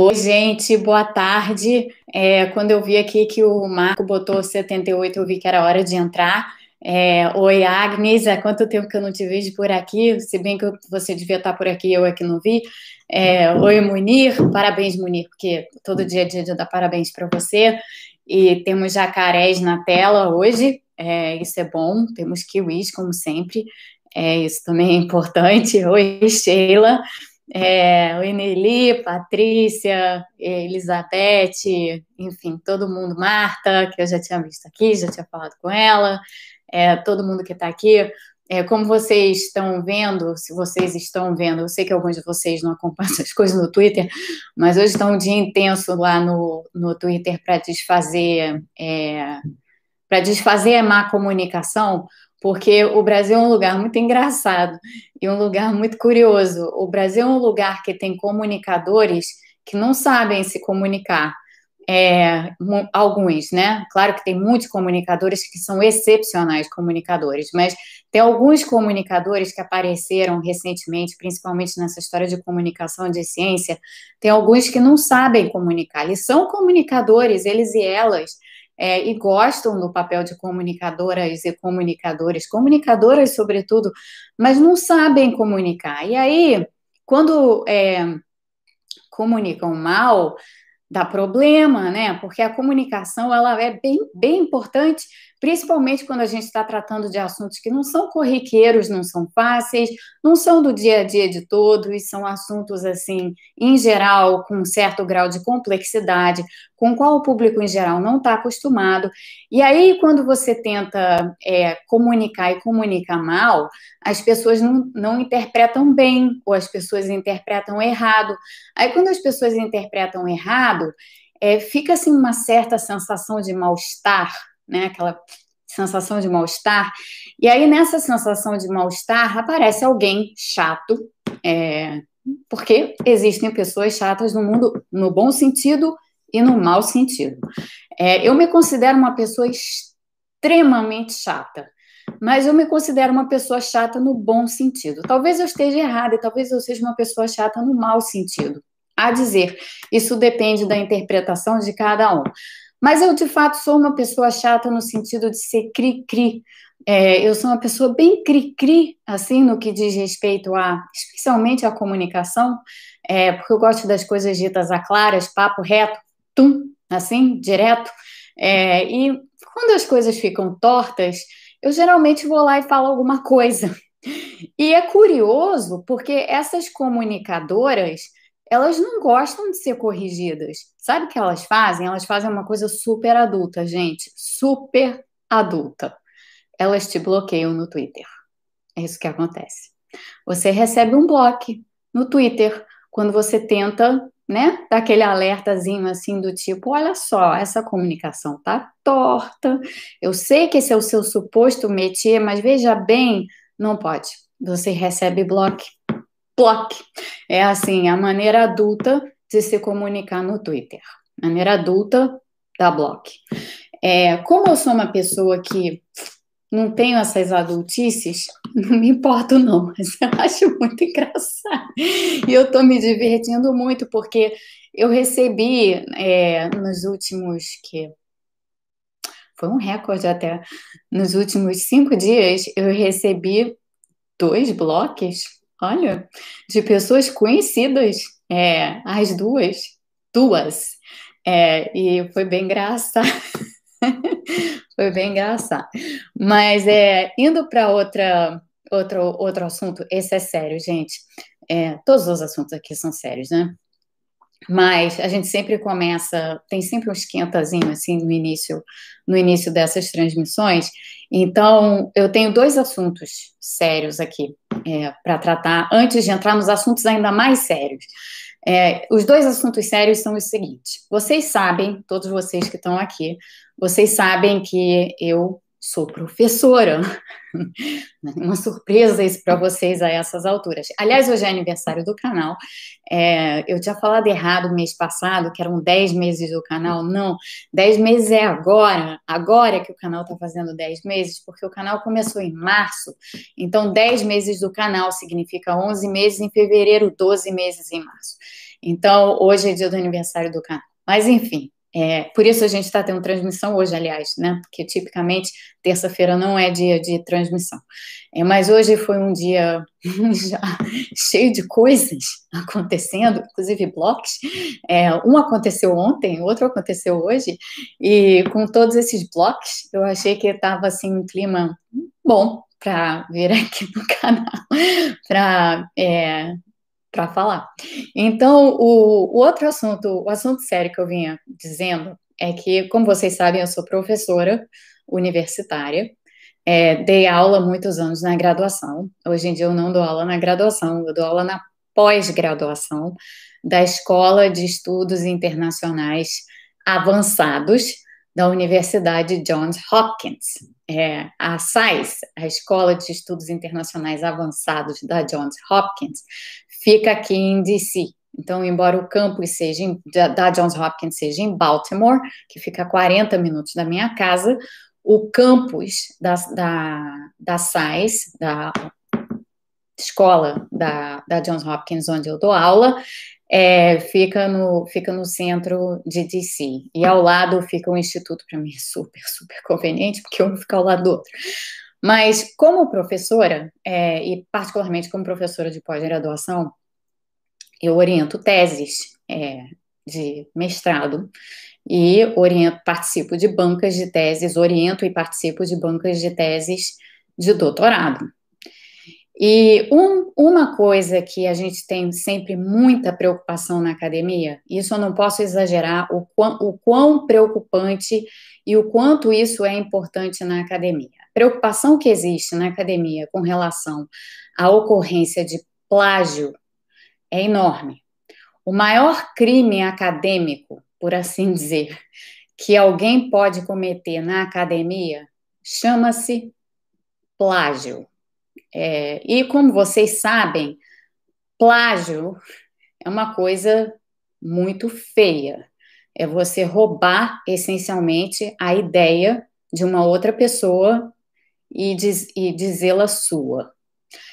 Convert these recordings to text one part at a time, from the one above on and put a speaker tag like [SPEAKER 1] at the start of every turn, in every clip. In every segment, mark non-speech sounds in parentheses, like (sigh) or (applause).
[SPEAKER 1] Oi, gente, boa tarde. É, quando eu vi aqui que o Marco botou 78, eu vi que era hora de entrar. É, Oi, Agnes, há quanto tempo que eu não te vejo por aqui? Se bem que você devia estar por aqui, eu aqui não vi. É, Oi, Munir, parabéns, Munir, porque todo dia é dia dar parabéns para você. E temos jacarés na tela hoje, é, isso é bom. Temos kiwis, como sempre, é, isso também é importante. Oi, Sheila. É, o Ineli, Patrícia, Elizabeth, enfim, todo mundo, Marta, que eu já tinha visto aqui, já tinha falado com ela, é, todo mundo que está aqui. É, como vocês estão vendo, se vocês estão vendo, eu sei que alguns de vocês não acompanham (laughs) essas coisas no Twitter, mas hoje está um dia intenso lá no, no Twitter para desfazer é, para desfazer a má comunicação, porque o Brasil é um lugar muito engraçado e um lugar muito curioso. O Brasil é um lugar que tem comunicadores que não sabem se comunicar. É, alguns, né? Claro que tem muitos comunicadores que são excepcionais comunicadores, mas tem alguns comunicadores que apareceram recentemente, principalmente nessa história de comunicação de ciência, tem alguns que não sabem comunicar. Eles são comunicadores, eles e elas, é, e gostam do papel de comunicadoras e comunicadores, comunicadoras sobretudo, mas não sabem comunicar. E aí, quando é, comunicam mal, dá problema, né? Porque a comunicação ela é bem, bem importante principalmente quando a gente está tratando de assuntos que não são corriqueiros, não são fáceis, não são do dia a dia de todos, são assuntos, assim, em geral, com um certo grau de complexidade, com o qual o público em geral não está acostumado. E aí, quando você tenta é, comunicar e comunica mal, as pessoas não, não interpretam bem, ou as pessoas interpretam errado. Aí, quando as pessoas interpretam errado, é, fica assim uma certa sensação de mal-estar né? Aquela sensação de mal-estar. E aí, nessa sensação de mal-estar, aparece alguém chato, é, porque existem pessoas chatas no mundo, no bom sentido e no mau sentido. É, eu me considero uma pessoa extremamente chata, mas eu me considero uma pessoa chata no bom sentido. Talvez eu esteja errada e talvez eu seja uma pessoa chata no mau sentido. A dizer, isso depende da interpretação de cada um. Mas eu, de fato, sou uma pessoa chata no sentido de ser cri-cri. É, eu sou uma pessoa bem cri-cri, assim, no que diz respeito a, especialmente à comunicação, é, porque eu gosto das coisas ditas a claras, papo reto, tum, assim, direto. É, e quando as coisas ficam tortas, eu geralmente vou lá e falo alguma coisa. (laughs) E é curioso, porque essas comunicadoras, elas não gostam de ser corrigidas. Sabe o que elas fazem? Elas fazem uma coisa super adulta, gente. Super adulta. Elas te bloqueiam no Twitter. É isso que acontece. Você recebe um bloco no Twitter quando você tenta, né, dar aquele alertazinho assim do tipo, olha só, essa comunicação tá torta. Eu sei que esse é o seu suposto métier, mas veja bem, não pode. Você recebe bloco block. É assim, a maneira adulta de se comunicar no Twitter. Maneira adulta da block. É, como eu sou uma pessoa que não tenho essas adultices, não me importo não, (laughs) mas eu acho muito engraçado. E eu tô me divertindo muito, porque eu recebi é, nos últimos, que foi um recorde até, nos últimos cinco dias, eu recebi dois blocos Olha, de pessoas conhecidas, é, as duas, duas, é, e foi bem engraçado. (laughs) foi bem engraçado. Mas é, indo para outra outro outro assunto, esse é sério, gente. É, todos os assuntos aqui são sérios, né? Mas a gente sempre começa, tem sempre um esquentazinho assim no início, no início dessas transmissões. Então, eu tenho dois assuntos sérios aqui é, para tratar antes de entrar nos assuntos ainda mais sérios. É, os dois assuntos sérios são os seguintes: vocês sabem, todos vocês que estão aqui, vocês sabem que eu sou professora. (laughs) Uma surpresa isso para vocês a essas alturas. Aliás, hoje é aniversário do canal. É, eu tinha falado errado mês passado, que eram 10 meses do canal. Não, 10 meses é agora. Agora que o canal está fazendo 10 meses, porque o canal começou em março. Então, 10 meses do canal significa 11 meses em fevereiro, 12 meses em março. Então, hoje é dia do aniversário do canal. Mas, enfim, é, por isso a gente está tendo transmissão hoje, aliás, né? Porque tipicamente terça-feira não é dia de transmissão. É, mas hoje foi um dia (laughs) já cheio de coisas acontecendo, inclusive blocos. É, um aconteceu ontem, outro aconteceu hoje, e com todos esses blocos, eu achei que estava assim um clima bom para vir aqui no (laughs) canal para é, para falar. Então, o, o, outro assunto, o assunto sério que eu vinha dizendo é que, como vocês sabem, eu sou professora universitária, é, dei aula muitos anos na graduação. Hoje em dia eu não dou aula na graduação, eu dou aula na pós-graduação da Escola de Estudos Internacionais Avançados da Universidade Johns Hopkins. É, a SAIS, a Escola de Estudos Internacionais Avançados da Johns Hopkins, fica aqui em DC. Então, embora o campus seja em, da Johns Hopkins seja em Baltimore, que fica a 40 minutos da minha casa, o campus da, da, da SAIS, da escola da, da Johns Hopkins, onde eu dou aula, é, fica, no, fica no centro de DC. E ao lado fica o instituto, para mim é super, super conveniente, porque um fica ao lado do outro. Mas, como professora, é, e particularmente como professora de pós-graduação, eu oriento teses é, de mestrado e oriento, participo de bancas de teses, oriento e participo de bancas de teses de doutorado. E um, uma coisa que a gente tem sempre muita preocupação na academia, isso eu não posso exagerar, o quão, o quão preocupante e o quanto isso é importante na academia. A preocupação que existe na academia com relação à ocorrência de plágio é enorme. O maior crime acadêmico, por assim dizer, que alguém pode cometer na academia chama-se plágio. É, e como vocês sabem, plágio é uma coisa muito feia. É você roubar essencialmente a ideia de uma outra pessoa e, diz, e dizê-la sua.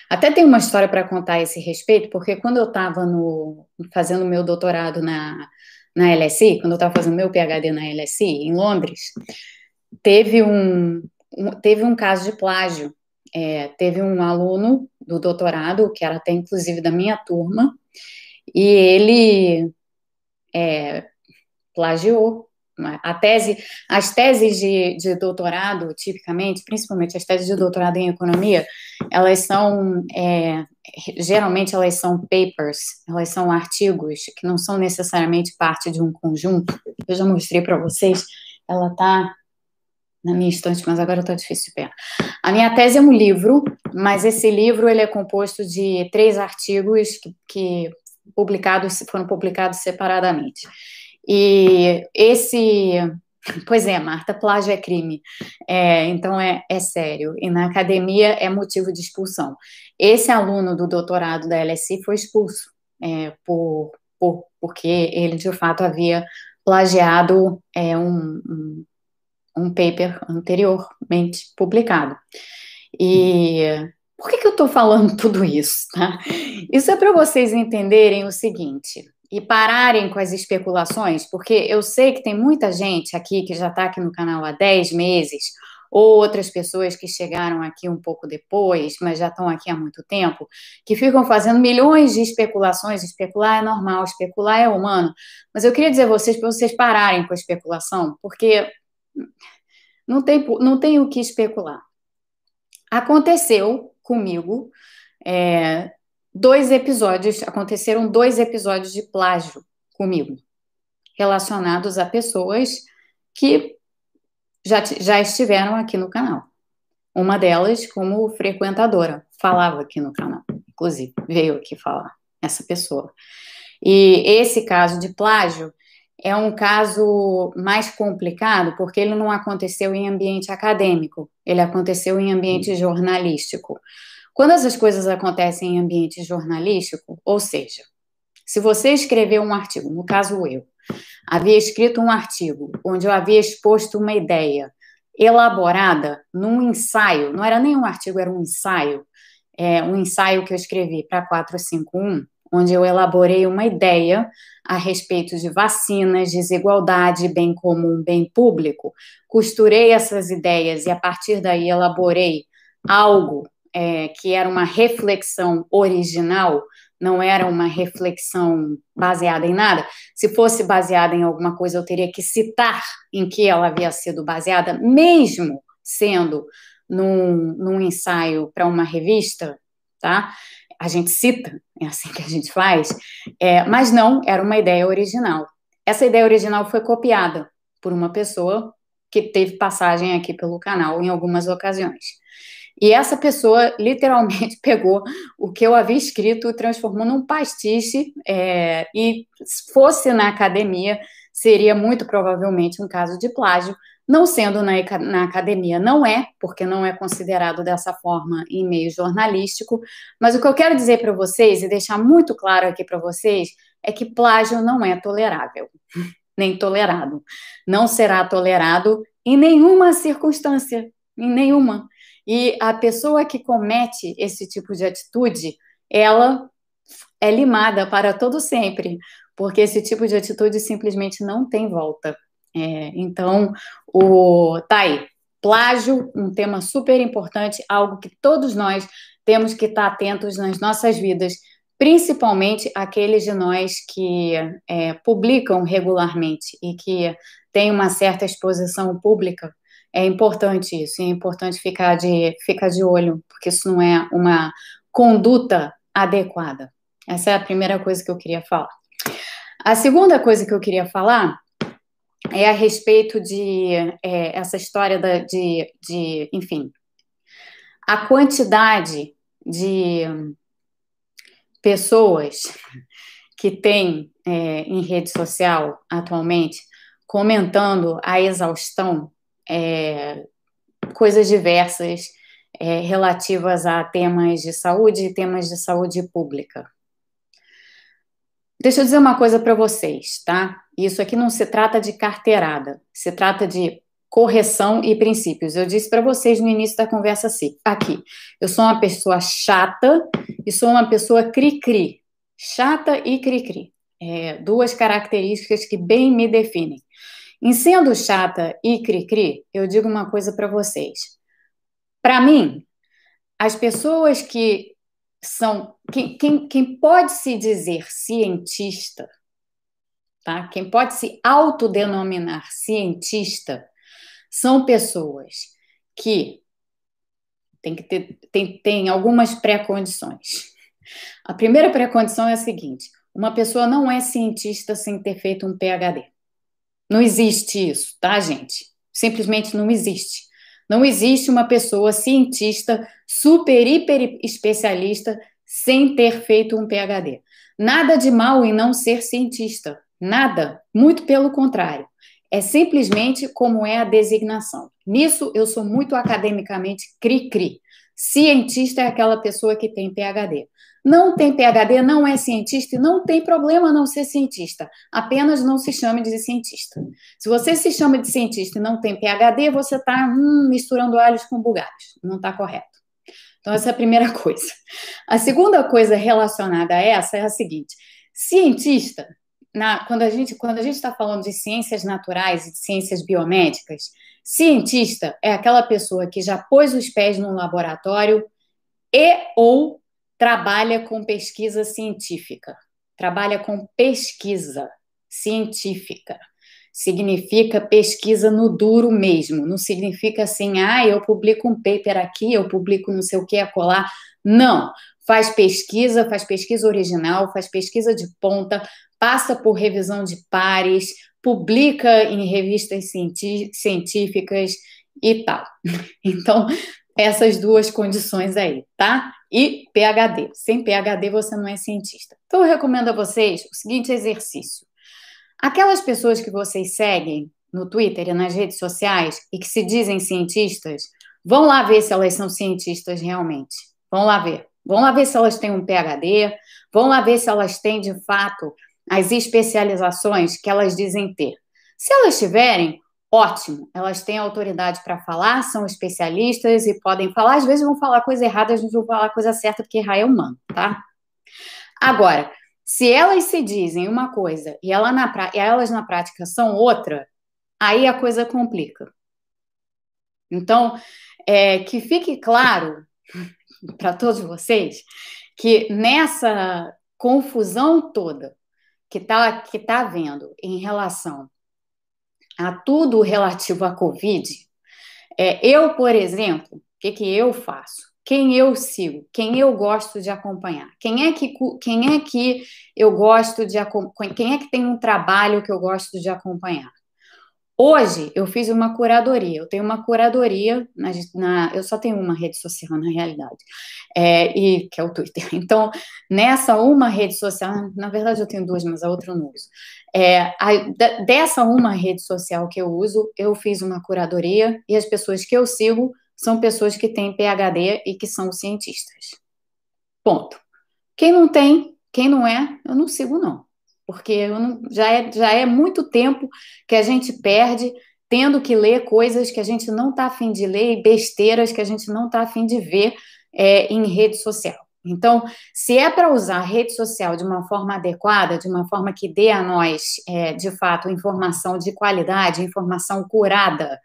[SPEAKER 1] Até tem uma história para contar a esse respeito, porque quando eu estava fazendo meu doutorado na, na LSI, quando eu estava fazendo meu PhD na LSI, em Londres, teve um, um teve um caso de plágio é, teve um aluno do doutorado, que era até inclusive da minha turma, e ele é, plagiou. A tese, as teses de, de, doutorado, tipicamente, principalmente as teses de doutorado em economia, elas são, é, geralmente elas são papers, elas são artigos que não são necessariamente parte de um conjunto. Eu já mostrei para vocês, ela está na minha estante, mas agora está difícil de pegar. A minha tese é um livro, mas esse livro ele é composto de três artigos que, que publicados foram publicados separadamente. E esse, pois é, Marta, plágio é crime, é, então é, é sério. E na academia é motivo de expulsão. Esse aluno do doutorado da LSI foi expulso é, por, por, porque ele de fato havia plagiado é, um, um um paper anteriormente publicado. E por que, que eu estou falando (laughs) tudo isso? Tá? Isso é para vocês entenderem o seguinte e pararem com as especulações, porque eu sei que tem muita gente aqui que já está aqui no canal há 10 meses, ou outras pessoas que chegaram aqui um pouco depois, mas já estão aqui há muito tempo, que ficam fazendo milhões de especulações. Especular é normal, especular é humano. Mas eu queria dizer a vocês para vocês pararem com a especulação, porque não tem, não tem o que especular. Aconteceu comigo é, dois episódios, aconteceram dois episódios de plágio comigo, relacionados a pessoas que já, já estiveram aqui no canal. Uma delas, como frequentadora, falava aqui no canal, inclusive, veio aqui falar, essa pessoa. E esse caso de plágio é um caso mais complicado porque ele não aconteceu em ambiente acadêmico, ele aconteceu em ambiente jornalístico. Quando essas coisas acontecem em ambiente jornalístico, ou seja, se você escreveu um artigo, no caso eu, havia escrito um artigo onde eu havia exposto uma ideia elaborada num ensaio, não era nem um artigo, era um ensaio, é, um ensaio que eu escrevi para 451, onde eu elaborei uma ideia a respeito de vacinas, desigualdade, bem comum, bem público. Costurei essas ideias e, a partir daí, elaborei algo é, que era uma reflexão original, não era uma reflexão baseada em nada. Se fosse baseada em alguma coisa, eu teria que citar em que ela havia sido baseada, mesmo sendo num, num ensaio para uma revista, tá? A gente cita, é assim que a gente faz, é, mas não, era uma ideia original. Essa ideia original foi copiada por uma pessoa que teve passagem aqui pelo canal em algumas ocasiões. E essa pessoa literalmente (laughs) pegou o que eu havia escrito transformou num pastiche, é, e se fosse na academia, seria muito provavelmente um caso de plágio, não sendo na, na academia, não é, porque não é considerado dessa forma em meio jornalístico, mas o que eu quero dizer para vocês e deixar muito claro aqui para vocês é que plágio não é tolerável, (laughs) nem tolerado. Não será tolerado em nenhuma circunstância, em nenhuma. E a pessoa que comete esse tipo de atitude, ela é limada para todo sempre, porque esse tipo de atitude simplesmente não tem volta. É, então, o tá aí, plágio, um tema super importante, algo que todos nós temos que estar atentos nas nossas vidas, principalmente aqueles de nós que é, publicam regularmente e que têm uma certa exposição pública. É importante isso, é importante ficar de, ficar de olho, porque isso não é uma conduta adequada. Essa é a primeira coisa que eu queria falar. A segunda coisa que eu queria falar é a respeito de é, essa história da, de, de, enfim, a quantidade de pessoas que tem é, em rede social atualmente comentando a exaustão é, coisas diversas é, relativas a temas de saúde e temas de saúde pública. Deixa eu dizer uma coisa para vocês, tá? Isso aqui não se trata de carteirada, se trata de correção e princípios. Eu disse para vocês no início da conversa assim, aqui. Eu sou uma pessoa chata e sou uma pessoa cri-cri. Chata e cri-cri. É, duas características que bem me definem. Em sendo chata e cri-cri, eu digo uma coisa para vocês. Para mim, as pessoas que são quem, quem, quem pode se dizer cientista, tá? Quem pode se autodenominar cientista são pessoas que tem que ter tem, tem algumas pré-condições. A primeira pré-condição é a seguinte: uma pessoa não é cientista sem ter feito um PhD. Não existe isso, tá, gente? Simplesmente não existe. Não existe uma pessoa cientista super, hiper especialista sem ter feito um PhD. Nada de mal em não ser cientista. Nada. Muito pelo contrário. É simplesmente como é a designação. Nisso eu sou muito academicamente cri-cri. Cientista é aquela pessoa que tem PhD. Não tem PhD, não é cientista e não tem problema não ser cientista. Apenas não se chame de cientista. Se você se chama de cientista e não tem PhD, você está hum, misturando alhos com bugalhos. Não está correto. Então, essa é a primeira (laughs) coisa. A segunda coisa relacionada a essa é a seguinte: cientista, na, quando a gente quando a gente está falando de ciências naturais e de ciências biomédicas, cientista é aquela pessoa que já pôs os pés no laboratório e ou trabalha com pesquisa científica, trabalha com pesquisa científica. Significa pesquisa no duro mesmo, não significa assim, ah, eu publico um paper aqui, eu publico não sei o que acolá. Não, faz pesquisa, faz pesquisa original, faz pesquisa de ponta, passa por revisão de pares, publica em revistas científicas e tal. (laughs) Então, essas duas condições aí, tá? E PhD. Sem PhD você não é cientista. Então eu recomendo a vocês o seguinte exercício. Aquelas pessoas que vocês seguem no Twitter e nas redes sociais e que se dizem cientistas, vão lá ver se elas são cientistas realmente. Vão lá ver. Vão lá ver se elas têm um PhD, vão lá ver se elas têm de fato as especializações que elas dizem ter. Se elas tiverem, ótimo, elas têm autoridade para falar, são especialistas e podem falar, às vezes vão falar coisa errada, às vezes vão falar coisa certa, porque errar é humano, tá? Agora, Se elas se dizem uma coisa e ela na, elas na prática são outra, aí a coisa complica. Então, é, que fique claro (laughs) para todos vocês que nessa confusão toda que está que tá havendo em relação a tudo relativo à Covid, é, eu, por exemplo, o que, que eu faço? Quem eu sigo? Quem eu gosto de acompanhar? Quem é que, quem é que eu gosto de acompanhar? Quem é que tem um trabalho que eu gosto de acompanhar? Hoje eu fiz uma curadoria. Eu tenho uma curadoria na, na eu só tenho uma rede social na realidade, é, e que é o Twitter. (laughs) Então nessa uma rede social, na verdade eu tenho duas, mas a outra eu não uso. É, a, dessa uma rede social que eu uso, eu fiz uma curadoria e as pessoas que eu sigo são pessoas que têm PhD e que são cientistas. Ponto. Quem não tem, quem não é, eu não sigo não porque não, já, é, já é muito tempo que a gente perde tendo que ler coisas que a gente não está afim de ler e besteiras que a gente não está afim de ver é, em rede social. Então, se é para usar a rede social de uma forma adequada, de uma forma que dê a nós, é, de fato, informação de qualidade, informação curada,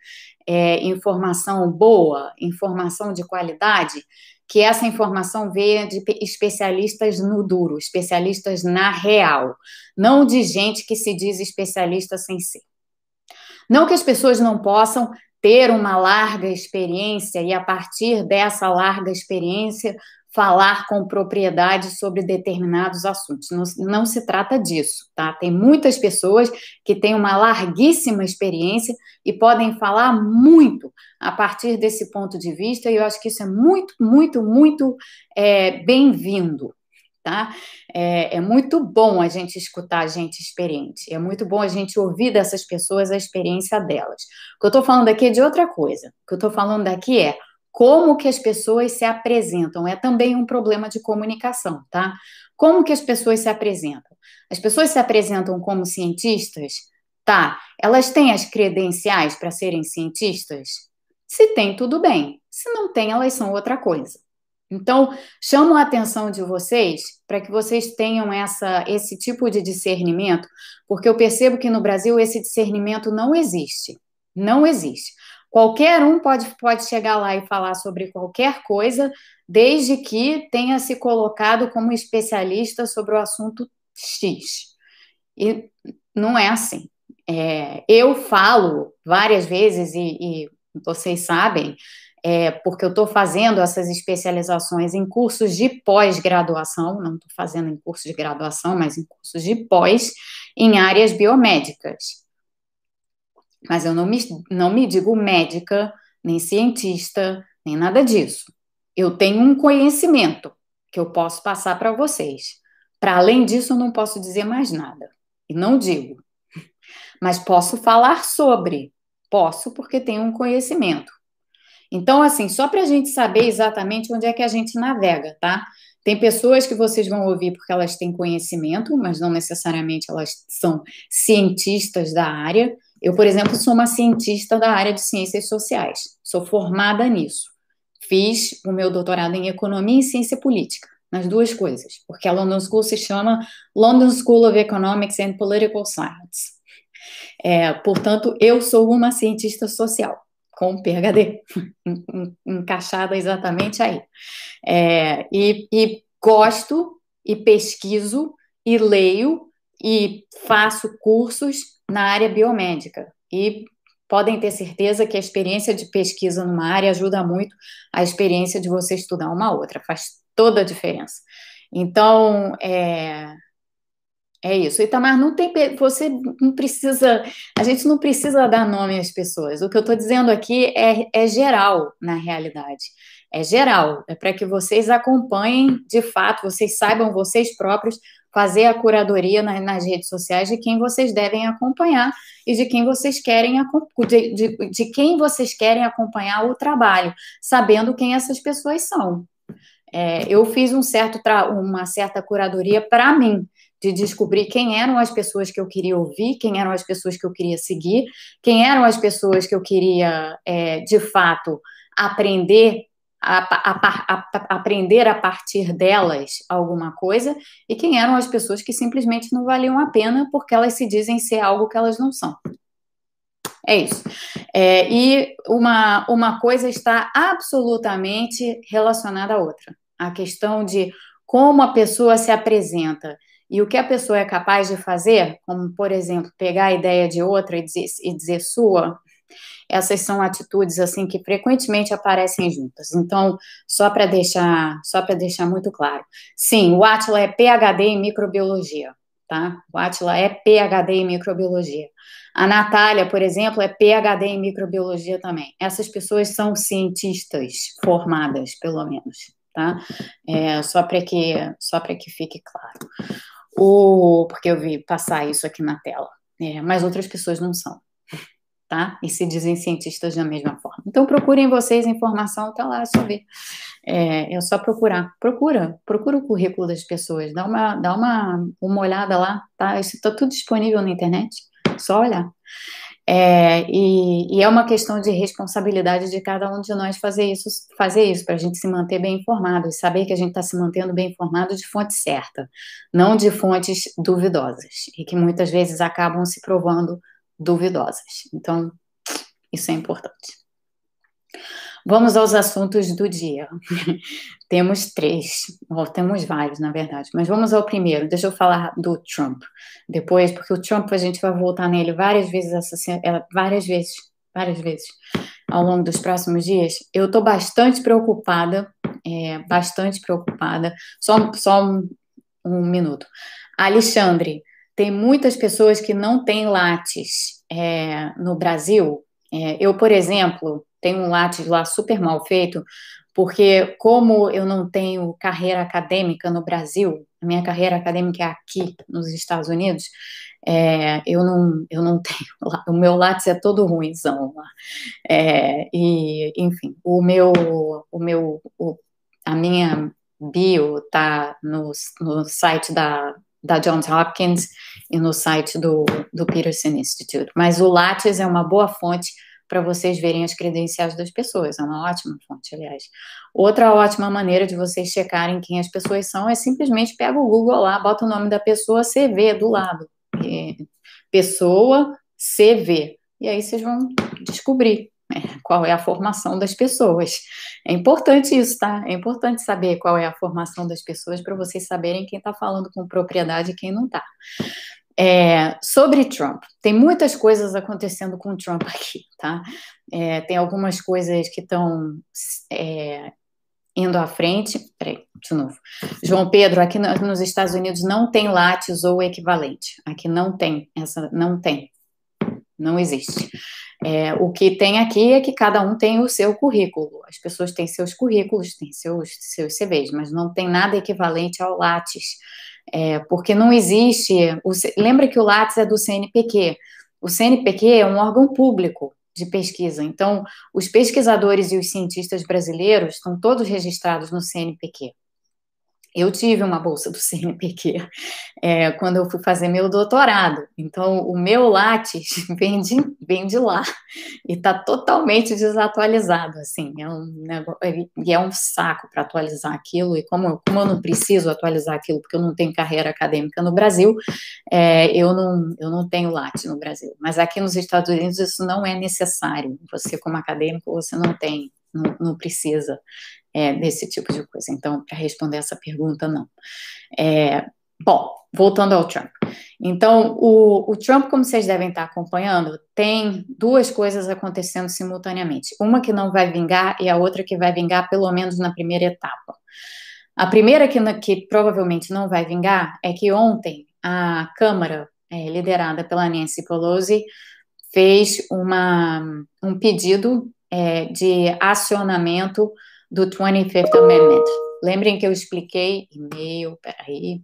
[SPEAKER 1] é, informação boa, informação de qualidade, que essa informação venha de especialistas no duro, especialistas na real, não de gente que se diz especialista sem ser. Não que as pessoas não possam ter uma larga experiência e, a partir dessa larga experiência, falar com propriedade sobre determinados assuntos. Não, não, se trata disso, tá? Tem muitas pessoas que têm uma larguíssima experiência e podem falar muito a partir desse ponto de vista, e eu acho que isso é muito, muito, muito é, bem-vindo. Tá? É, é muito bom a gente escutar gente experiente, é muito bom a gente ouvir dessas pessoas a experiência delas. O que eu estou falando aqui é de outra coisa. O que eu estou falando aqui é como que as pessoas se apresentam. É também um problema de comunicação, tá? Como que as pessoas se apresentam? As pessoas se apresentam como cientistas, tá? Elas têm as credenciais para serem cientistas? Se tem, tudo bem. Se não tem, elas são outra coisa. Então, chamo a atenção de vocês para que vocês tenham essa, esse tipo de discernimento, porque eu percebo que no Brasil esse discernimento não existe. Não existe. Qualquer um pode, pode chegar lá e falar sobre qualquer coisa, desde que tenha se colocado como especialista sobre o assunto X. E não é assim. É, eu falo várias vezes, e, e vocês sabem, é, porque eu estou fazendo essas especializações em cursos de pós-graduação, não estou fazendo em cursos de graduação, mas em cursos de pós, em áreas biomédicas mas eu não me, não me digo médica, nem cientista, nem nada disso. Eu tenho um conhecimento que eu posso passar para vocês. Para além disso, eu não posso dizer mais nada. E não digo. (laughs) Mas posso falar sobre. Posso, porque tenho um conhecimento. Então, assim, só para a gente saber exatamente onde é que a gente navega, tá? Tem pessoas que vocês vão ouvir porque elas têm conhecimento, mas não necessariamente elas são cientistas da área. Eu, por exemplo, sou uma cientista da área de ciências sociais, sou formada nisso. Fiz o meu doutorado em economia e ciência política, nas duas coisas, porque a London School se chama London School of Economics and Political Science. É, portanto, eu sou uma cientista social, com PhD, (laughs) encaixada exatamente aí. É, e, e gosto, e pesquiso, e leio, e faço cursos na área biomédica. E podem ter certeza que a experiência de pesquisa numa área ajuda muito a experiência de você estudar uma outra, faz toda a diferença. Então, é, é isso. Itamar, não tem, você não precisa, a gente não precisa dar nome às pessoas. O que eu estou dizendo aqui é, é geral, na realidade. É geral, é para que vocês acompanhem, de fato, vocês saibam, vocês próprios, fazer a curadoria nas, nas redes sociais de quem vocês devem acompanhar e de quem vocês querem de, de, de quem vocês querem acompanhar o trabalho, sabendo quem essas pessoas são. É, eu fiz um certo uma certa curadoria para mim, de descobrir quem eram as pessoas que eu queria ouvir, quem eram as pessoas que eu queria seguir, quem eram as pessoas que eu queria, é, de fato, aprender a, a, a, aprender a partir delas alguma coisa, e quem eram as pessoas que simplesmente não valiam a pena porque elas se dizem ser algo que elas não são. É isso. É, e uma, uma coisa está absolutamente relacionada à outra. A questão de como a pessoa se apresenta e o que a pessoa é capaz de fazer, como, por exemplo, pegar a ideia de outra e dizer, e dizer sua, essas são atitudes assim que frequentemente aparecem juntas. Então, só para deixar, só para deixar muito claro. Sim, o Atila é PhD em microbiologia, tá? O Atila é PhD em microbiologia. A Natália, por exemplo, é PhD em microbiologia também. Essas pessoas são cientistas formadas, pelo menos, tá? É, só para que só para que fique claro. O, porque eu vi passar isso aqui na tela. É, mas outras pessoas não são tá? E se dizem cientistas da mesma forma. Então procurem vocês informação, tá lá, é só ver. É, é só procurar. Procura, procura o currículo das pessoas, dá uma, dá uma, uma olhada lá, tá? Isso está tudo disponível na internet, só olhar. É, e, e, é uma questão de responsabilidade de cada um de nós fazer isso, fazer isso para a gente se manter bem informado e saber que a gente está se mantendo bem informado de fonte certa, não de fontes duvidosas e que muitas vezes acabam se provando duvidosas. Então, isso é importante. Vamos aos assuntos do dia. (laughs) temos três, ou temos vários, na verdade, mas vamos ao primeiro. Deixa eu falar do Trump depois, porque o Trump a gente vai voltar nele várias vezes, é, várias vezes, várias vezes ao longo dos próximos dias. Eu estou bastante preocupada, é, bastante preocupada. Só, só um, um minuto. Alexandre, tem muitas pessoas que não têm lattes é, no Brasil. É, eu, por exemplo, tenho um lattes lá super mal feito, porque como eu não tenho carreira acadêmica no Brasil, a minha carreira acadêmica é aqui nos Estados Unidos, é, eu, não, eu não (laughs) tenho, o meu látis é todo ruimzão lá. É, e, enfim, o meu, o meu, o, a minha bio tá no, no site da da Johns Hopkins e no site do, do Peterson Institute. Mas o Lattes é uma boa fonte para vocês verem as credenciais das pessoas, é uma ótima fonte, aliás. Outra ótima maneira de vocês checarem quem as pessoas são é simplesmente pega o Google lá, bota o nome da pessoa, CV do lado. E, pessoa, CV. E aí vocês vão descobrir (laughs) qual é a formação das pessoas. É importante isso, tá? É importante saber qual é a formação das pessoas para vocês saberem quem está falando com propriedade e quem não está. É, sobre Trump, tem muitas coisas acontecendo com Trump aqui, tá? É, tem algumas coisas que estão é, indo à frente. Peraí, de novo. João Pedro, aqui nos Estados Unidos não tem látis ou equivalente. Aqui não tem, essa não tem. Não existe. É, o que tem aqui é que cada um tem o seu currículo. As pessoas têm seus currículos, têm seus, seus CVs, mas não tem nada equivalente ao Lattes, é, porque não existe. O, lembra que o Lattes é do CNPq. O CNPq é um órgão público de pesquisa. Então, os pesquisadores e os cientistas brasileiros estão todos registrados no CNPq. Eu tive uma bolsa do (laughs) CNPq é, quando eu fui fazer meu doutorado. Então, o meu Lattes (laughs) vem de, vem de lá e está totalmente desatualizado. Assim, é um e é um saco para atualizar aquilo. E como, como eu não preciso atualizar aquilo, porque eu não tenho carreira acadêmica no Brasil, é, eu, não, eu não tenho Lattes no Brasil. Mas aqui nos Estados Unidos isso não é necessário. Você, como acadêmico, você não tem, não, não precisa é, desse tipo de coisa. Então, para responder essa pergunta, não. É, bom, voltando ao Trump. Então, o, o, Trump, como vocês devem estar acompanhando, tem duas coisas acontecendo simultaneamente. Uma que não vai vingar e a outra que vai vingar pelo menos na primeira etapa. A primeira que, que provavelmente não vai vingar é que ontem a Câmara, é, liderada pela Nancy Pelosi, fez uma, um pedido é, de acionamento do 25th Amendment. Lembrem que eu expliquei e-mail, peraí.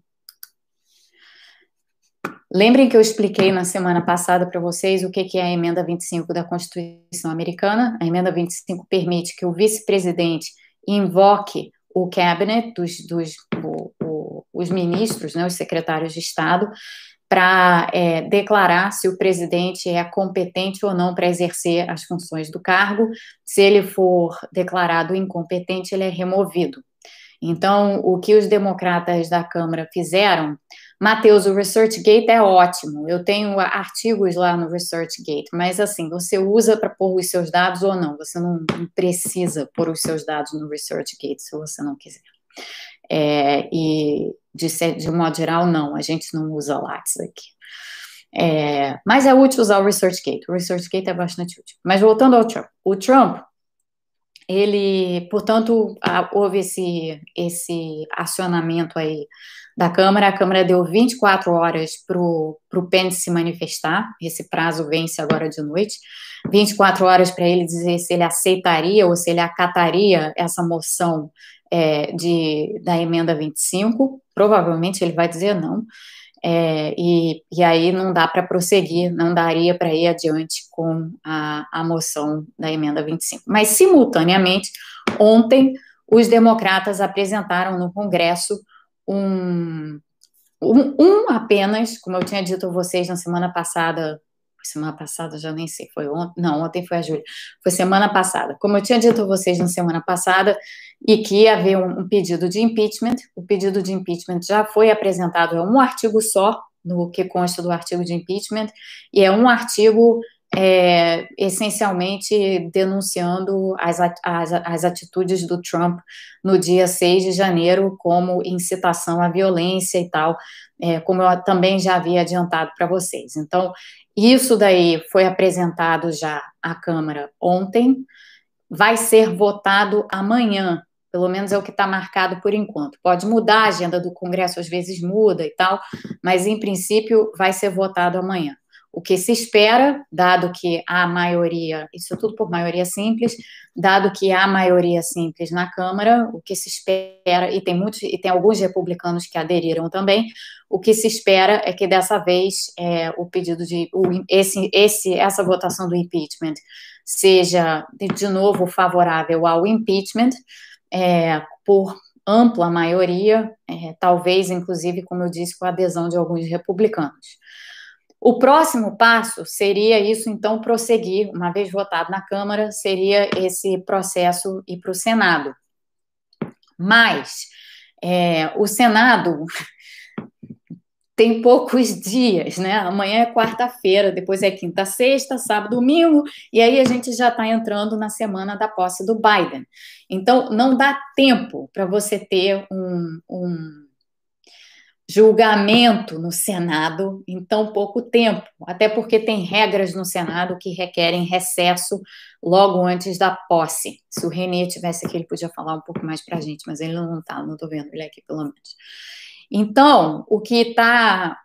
[SPEAKER 1] Lembrem que eu expliquei na semana passada para vocês o que é a emenda 25 da Constituição Americana. A emenda 25 permite que o vice-presidente invoque o cabinet dos, dos o, o, os ministros, né, os secretários de Estado, para é, declarar se o presidente é competente ou não para exercer as funções do cargo. Se ele for declarado incompetente, ele é removido. Então, o que os democratas da Câmara fizeram, Matheus, o ResearchGate é ótimo. Eu tenho artigos lá no ResearchGate, mas assim, você usa para pôr os seus dados ou não. Você não precisa pôr os seus dados no ResearchGate se você não quiser. É, e de, de um modo geral, não, a gente não usa Lattes aqui. É, mas é útil usar o ResearchGate. O ResearchGate é bastante útil. Mas voltando ao Trump. O Trump, ele, portanto, houve esse, esse acionamento aí da Câmara. A Câmara deu 24 horas para o Pence se manifestar. Esse prazo vence agora de noite. 24 horas para ele dizer se ele aceitaria ou se ele acataria essa moção é, de, da emenda 25, provavelmente ele vai dizer não, é, e, e aí não dá para prosseguir, não daria para ir adiante com a, a moção da emenda 25. Mas, simultaneamente, ontem, os democratas apresentaram no Congresso um, um, um apenas, como eu tinha dito a vocês na semana passada, semana passada, já nem sei, foi ontem, não, ontem foi a Júlia, foi semana passada. Como eu tinha dito a vocês na semana passada, e que ia haver um, um pedido de impeachment, o pedido de impeachment já foi apresentado, é um artigo só, no que consta do artigo de impeachment, e é um artigo é, essencialmente denunciando as, as, as, atitudes do Trump no dia 6 de janeiro como incitação à violência e tal, é, como eu também já havia adiantado para vocês. Então, isso daí foi apresentado já à Câmara ontem, vai ser votado amanhã, pelo menos é o que está marcado por enquanto. Pode mudar, a agenda do Congresso às vezes muda e tal, mas em princípio vai ser votado amanhã. O que se espera, dado que há maioria, isso tudo por maioria simples, dado que há maioria simples na Câmara, o que se espera, e tem muitos, e tem alguns republicanos que aderiram também, o que se espera é que dessa vez é, o pedido de o, esse, esse, essa votação do impeachment seja de novo favorável ao impeachment é, por ampla maioria, é, talvez inclusive, como eu disse, com a adesão de alguns republicanos. O próximo passo seria isso, então, prosseguir, uma vez votado na Câmara, seria esse processo ir para o Senado. Mas é, o Senado (laughs) tem poucos dias, né? Amanhã é quarta-feira, depois é quinta, sexta, sábado, domingo, e aí a gente já está entrando na semana da posse do Biden. Então, não dá tempo para você ter um, um julgamento no Senado em tão pouco tempo, até porque tem regras no Senado que requerem recesso logo antes da posse. Se o Renê tivesse aqui, ele podia falar um pouco mais para a gente, mas ele não está, não estou vendo ele aqui, pelo menos. Então, o que está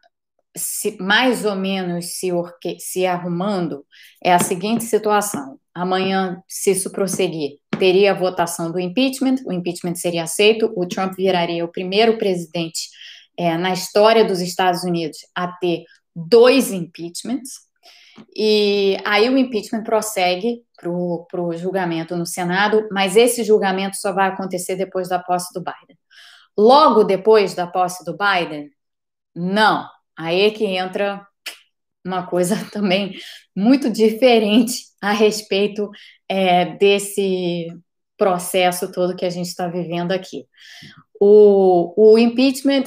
[SPEAKER 1] mais ou menos se, orque, se arrumando é a seguinte situação: amanhã, se isso prosseguir, teria a votação do impeachment, o impeachment seria aceito, o Trump viraria o primeiro presidente é, na história dos Estados Unidos a ter dois impeachments. E aí o impeachment prossegue para o julgamento no Senado, mas esse julgamento só vai acontecer depois da posse do Biden. Logo depois da posse do Biden, não. Aí é que entra uma coisa (laughs) também muito diferente a respeito é, desse processo todo que a gente está vivendo aqui. O, o impeachment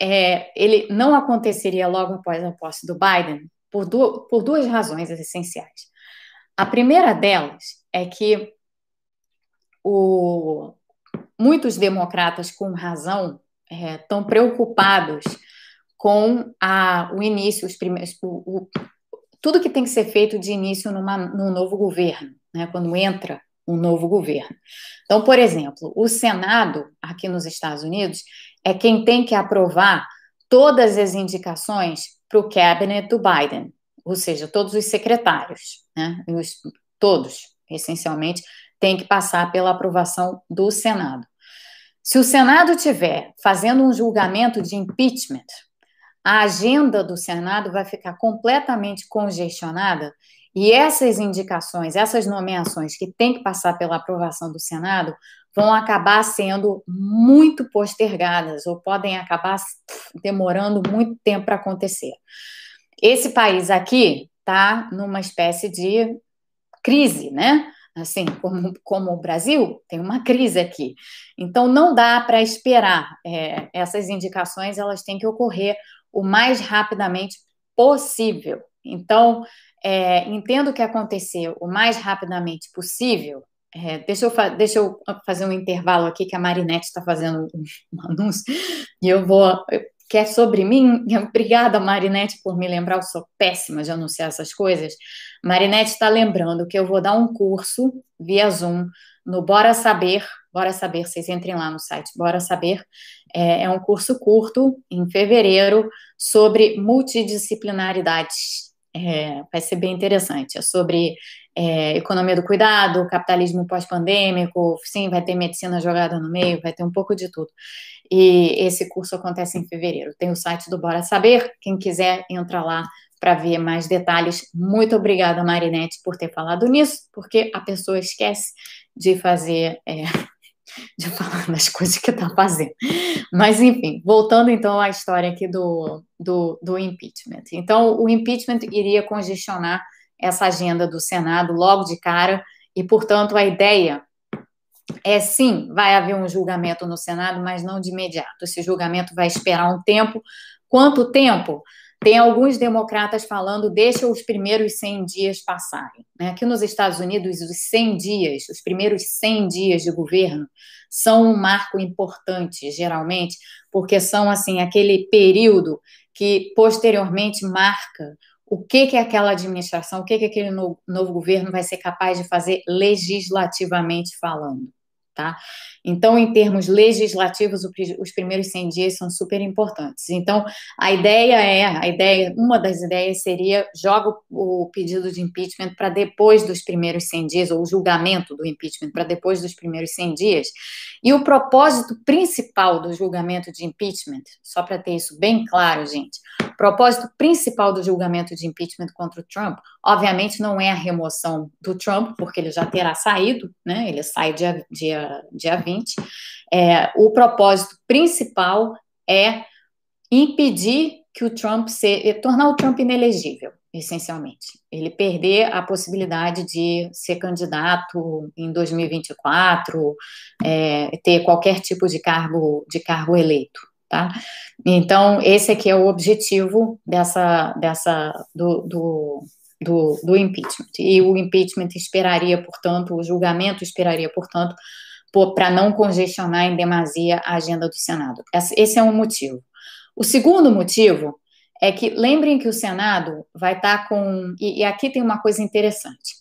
[SPEAKER 1] é, ele não aconteceria logo após a posse do Biden por, por duas razões essenciais. A primeira delas é que o, muitos democratas, com razão, estão é, preocupados com a, o início, os primeiros, o, o, tudo que tem que ser feito de início numa, num novo governo, né, quando entra um novo governo. Então, por exemplo, o Senado, aqui nos Estados Unidos, é quem tem que aprovar todas as indicações para o cabinet do Biden, ou seja, todos os secretários, né? Os, todos, essencialmente, têm que passar pela aprovação do Senado. Se o Senado tiver fazendo um julgamento de impeachment, a agenda do Senado vai ficar completamente congestionada e essas indicações, essas nomeações que têm que passar pela aprovação do Senado, vão acabar sendo muito postergadas ou podem acabar demorando muito tempo para acontecer. Esse país aqui está numa espécie de crise, né? Assim, como, como o Brasil, tem uma crise aqui. Então, não dá para esperar. É, essas indicações, elas têm que ocorrer o mais rapidamente possível. Então, é, entendo que acontecer o mais rapidamente possível. É, deixa, eu deixa eu fazer um intervalo aqui, que a Marinette está fazendo um, um anúncio, e eu vou que é sobre mim. (laughs) Obrigada, Marinette, por me lembrar. Eu sou péssima de anunciar essas coisas. Marinette está lembrando que eu vou dar um curso via Zoom no Bora Saber. Bora Saber, vocês entrem lá no site Bora Saber. É, é um curso curto, em fevereiro, sobre multidisciplinaridades. É, vai ser bem interessante. É sobre é, economia do cuidado, capitalismo pós-pandêmico, sim, vai ter medicina jogada no meio, vai ter um pouco de tudo. E esse curso acontece em fevereiro. Tem o site do Bora Saber, quem quiser entra lá para ver mais detalhes. Muito obrigada, Marinette, por ter falado nisso, porque a pessoa esquece de fazer, é, de (laughs) falar das coisas que está fazendo. Mas, enfim, voltando então à história aqui do, do, do impeachment. Então, o impeachment iria congestionar essa agenda do Senado logo de cara, e, portanto, a ideia é sim, vai haver um julgamento no Senado, mas não de imediato. Esse julgamento vai esperar um tempo. Quanto tempo? Tem alguns democratas falando, deixa os primeiros 100 dias passarem. Né? Aqui nos Estados Unidos, os 100 dias, os primeiros 100 dias de governo, são um marco importante, geralmente, porque são assim aquele período que posteriormente marca o que, que aquela administração, o que, que aquele novo, novo governo vai ser capaz de fazer legislativamente falando tá? Então, em termos legislativos, os primeiros 100 dias são super importantes. Então, a ideia é, a ideia, uma das ideias seria joga o pedido de impeachment para depois dos primeiros 100 dias, ou o julgamento do impeachment para depois dos primeiros 100 dias. E o propósito principal do julgamento de impeachment, só para ter isso bem claro, gente, o propósito principal do julgamento de impeachment contra o Trump, obviamente, não é a remoção do Trump, porque ele já terá saído, né? Ele sai dia, dia, dia 20. É, o propósito principal é impedir que o Trump se, tornar o Trump inelegível, essencialmente. Ele perder a possibilidade de ser candidato em 2024, é, ter qualquer tipo de cargo de cargo eleito. Tá? Então, esse aqui é o objetivo dessa, dessa do, do, do, do impeachment. E o impeachment esperaria, portanto, o julgamento esperaria, portanto, para não congestionar em demasia a agenda do Senado. Esse é um motivo. O segundo motivo é que lembrem que o Senado vai estar tá com. E, e aqui tem uma coisa interessante.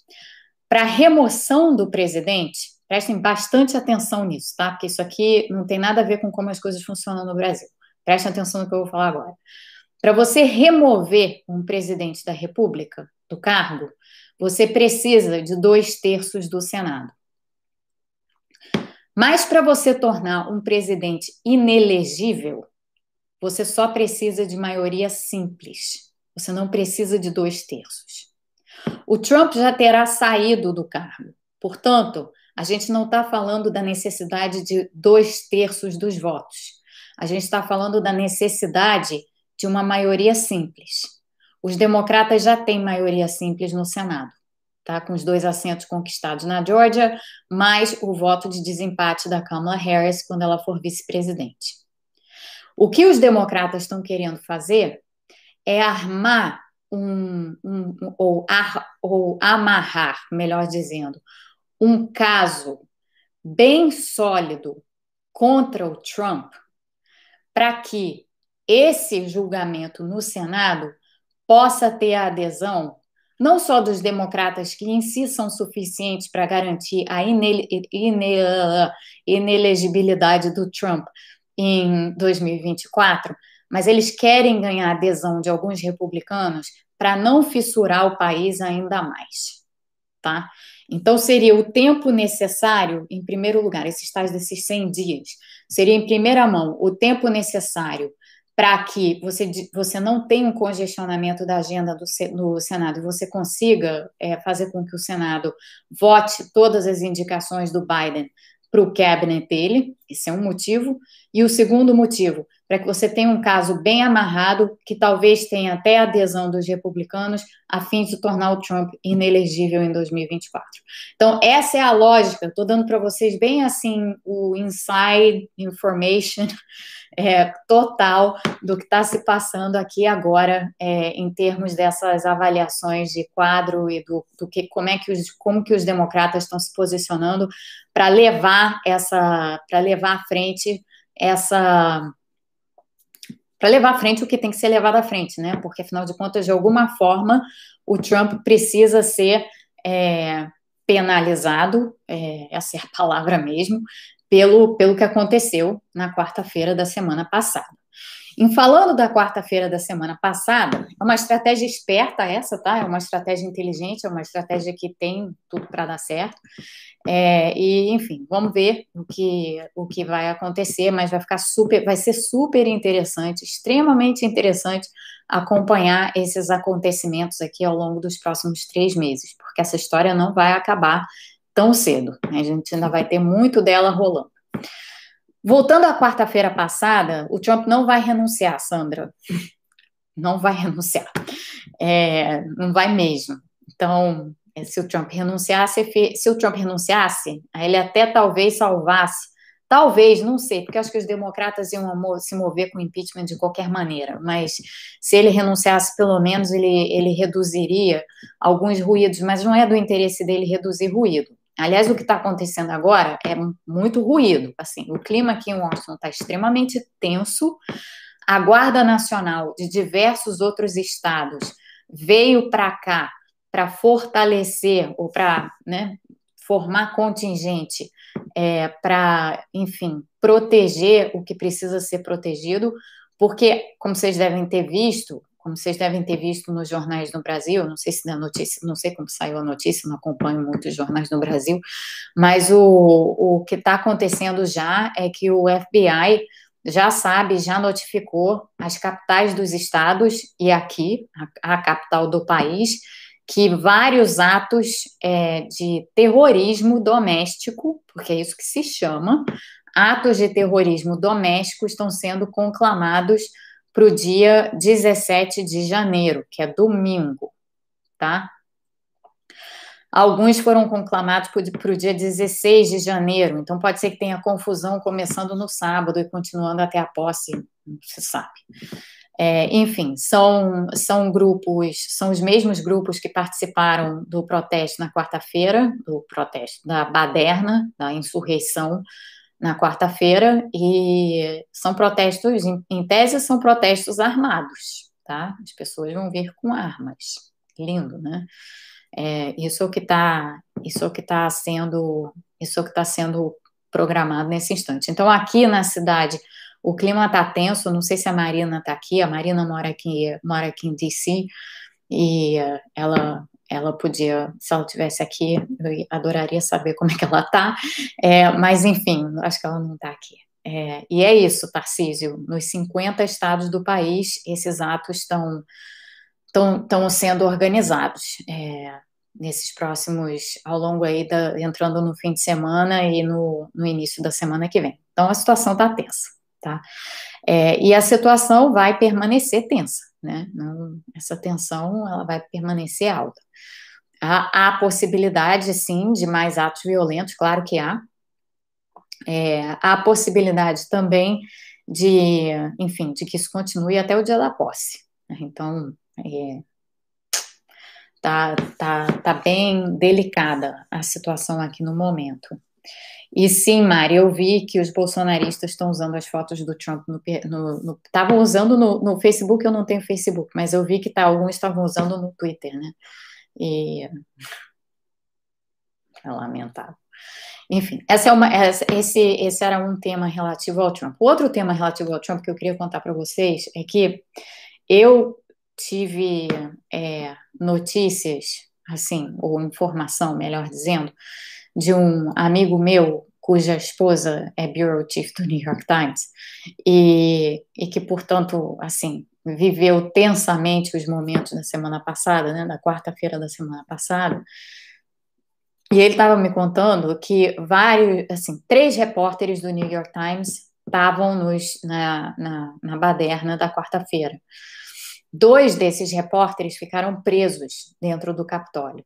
[SPEAKER 1] Para remoção do presidente, prestem bastante atenção nisso, tá? Porque isso aqui não tem nada a ver com como as coisas funcionam no Brasil. Prestem atenção no que eu vou falar agora. Para você remover um presidente da República do cargo, você precisa de dois terços do Senado. Mas para você tornar um presidente inelegível, você só precisa de maioria simples. Você não precisa de dois terços. O Trump já terá saído do cargo. Portanto, a gente não está falando da necessidade de dois terços dos votos. A gente está falando da necessidade de uma maioria simples. Os democratas já têm maioria simples no Senado, tá? Com os dois assentos conquistados na Georgia, mais o voto de desempate da Kamala Harris quando ela for vice-presidente. O que os democratas estão querendo fazer é armar um, um, ou, ar, ou amarrar, melhor dizendo, um caso bem sólido contra o Trump para que esse julgamento no Senado possa ter a adesão não só dos democratas que em si são suficientes para garantir a inele, inele, inelegibilidade do Trump em 2024, mas eles querem ganhar adesão de alguns republicanos para não fissurar o país ainda mais, tá? Então seria o tempo necessário, em primeiro lugar, esses tais desses 100 dias, seria em primeira mão o tempo necessário para que você, você não tenha um congestionamento da agenda do, do Senado e você consiga é, fazer com que o Senado vote todas as indicações do Biden para o cabinet dele, esse é um motivo. E o segundo motivo, para que você tenha um caso bem amarrado, que talvez tenha até adesão dos republicanos, a fim de tornar o Trump inelegível em 2024. Então, essa é a lógica, estou dando para vocês bem assim o inside information é, total do que está se passando aqui agora é, em termos dessas avaliações de quadro e do, do que como é que os como que os democratas estão se posicionando para levar essa para levar à frente essa para levar à frente o que tem que ser levado à frente, né? Porque afinal de contas, de alguma forma, o Trump precisa ser é, penalizado, é, essa é a palavra mesmo, pelo, pelo que aconteceu na quarta-feira da semana passada. Em falando da quarta-feira da semana passada, é uma estratégia esperta essa, tá? É uma estratégia inteligente, é uma estratégia que tem tudo para dar certo. É, e, enfim, vamos ver o que, o que vai acontecer, mas vai ficar super, vai ser super interessante, extremamente interessante acompanhar esses acontecimentos aqui ao longo dos próximos três meses, porque essa história não vai acabar tão cedo. Né? A gente ainda vai ter muito dela rolando. Voltando à quarta-feira passada, o Trump não vai renunciar, Sandra. Não vai renunciar. É, não vai mesmo. Então, é, se o Trump renunciasse, se o Trump renunciasse, ele até talvez salvasse, talvez, não sei, porque acho que os democratas iam se mover com impeachment de qualquer maneira, mas se ele renunciasse, pelo menos ele, ele reduziria alguns ruídos, mas não é do interesse dele reduzir ruído. Aliás, o que está acontecendo agora é muito ruído. Assim, o clima aqui em Washington está extremamente tenso. A Guarda Nacional de diversos outros estados veio para cá para fortalecer ou para né, formar contingente é, para, enfim, proteger o que precisa ser protegido, porque, como vocês devem ter visto, como vocês devem ter visto nos jornais no Brasil, não sei se na notícia, não sei como saiu a notícia, não acompanho muitos jornais no Brasil, mas o, o que está acontecendo já é que o FBI já sabe, já notificou as capitais dos estados e aqui, a, a capital do país, que vários atos é, de terrorismo doméstico, porque é isso que se chama, atos de terrorismo doméstico estão sendo conclamados para o dia 17 de janeiro, que é domingo, tá? Alguns foram conclamados para o dia 16 de janeiro, então pode ser que tenha confusão começando no sábado e continuando até a posse, não se sabe. É, enfim, são, são grupos, são os mesmos grupos que participaram do protesto na quarta-feira, do protesto da baderna, da insurreição na quarta-feira, e são protestos, em, tese, são protestos armados, tá? As pessoas vão vir com armas. Lindo, né? É, isso é que está, isso é que está sendo, isso é que está sendo programado nesse instante. Então, aqui na cidade o clima está tenso, não sei se a Marina está aqui, a Marina mora aqui, mora aqui em DC, e ela ela podia, se ela tivesse aqui, eu adoraria saber como é que ela está, é, mas enfim, acho que ela não está aqui. É, e é isso, Tarcísio, nos 50 estados do país, esses atos estão estão sendo organizados é, nesses próximos, ao longo aí, da, entrando no fim de semana e no, no início da semana que vem. Então, a situação está tensa tá? É, e a situação vai permanecer tensa, né? Não, essa tensão ela vai permanecer alta. Há, há possibilidade, sim, de mais atos violentos, claro que há. É, há possibilidade também de, enfim, de que isso continue até o dia da posse. Né? Então, é, tá, tá, tá bem delicada a situação aqui no momento. E sim, Mari, eu vi que os bolsonaristas estão usando as fotos do Trump no. Estavam usando no, no, Facebook, eu não tenho Facebook, mas eu vi que tá, alguns estavam usando no Twitter, né? E. É lamentável. Enfim, essa é uma, essa, esse, esse era um tema relativo ao Trump. Outro tema relativo ao Trump que eu queria contar para vocês é que eu tive é, notícias, assim, ou informação, melhor dizendo, de um amigo meu cuja esposa é bureau chief do New York Times e, e que, portanto, assim, viveu tensamente os momentos da semana passada, né, da quarta-feira da semana passada, E ele estava me contando que vários, assim, três repórteres do New York Times estavam nos, na, na, na baderna da quarta-feira. Dois desses repórteres ficaram presos dentro do Capitólio.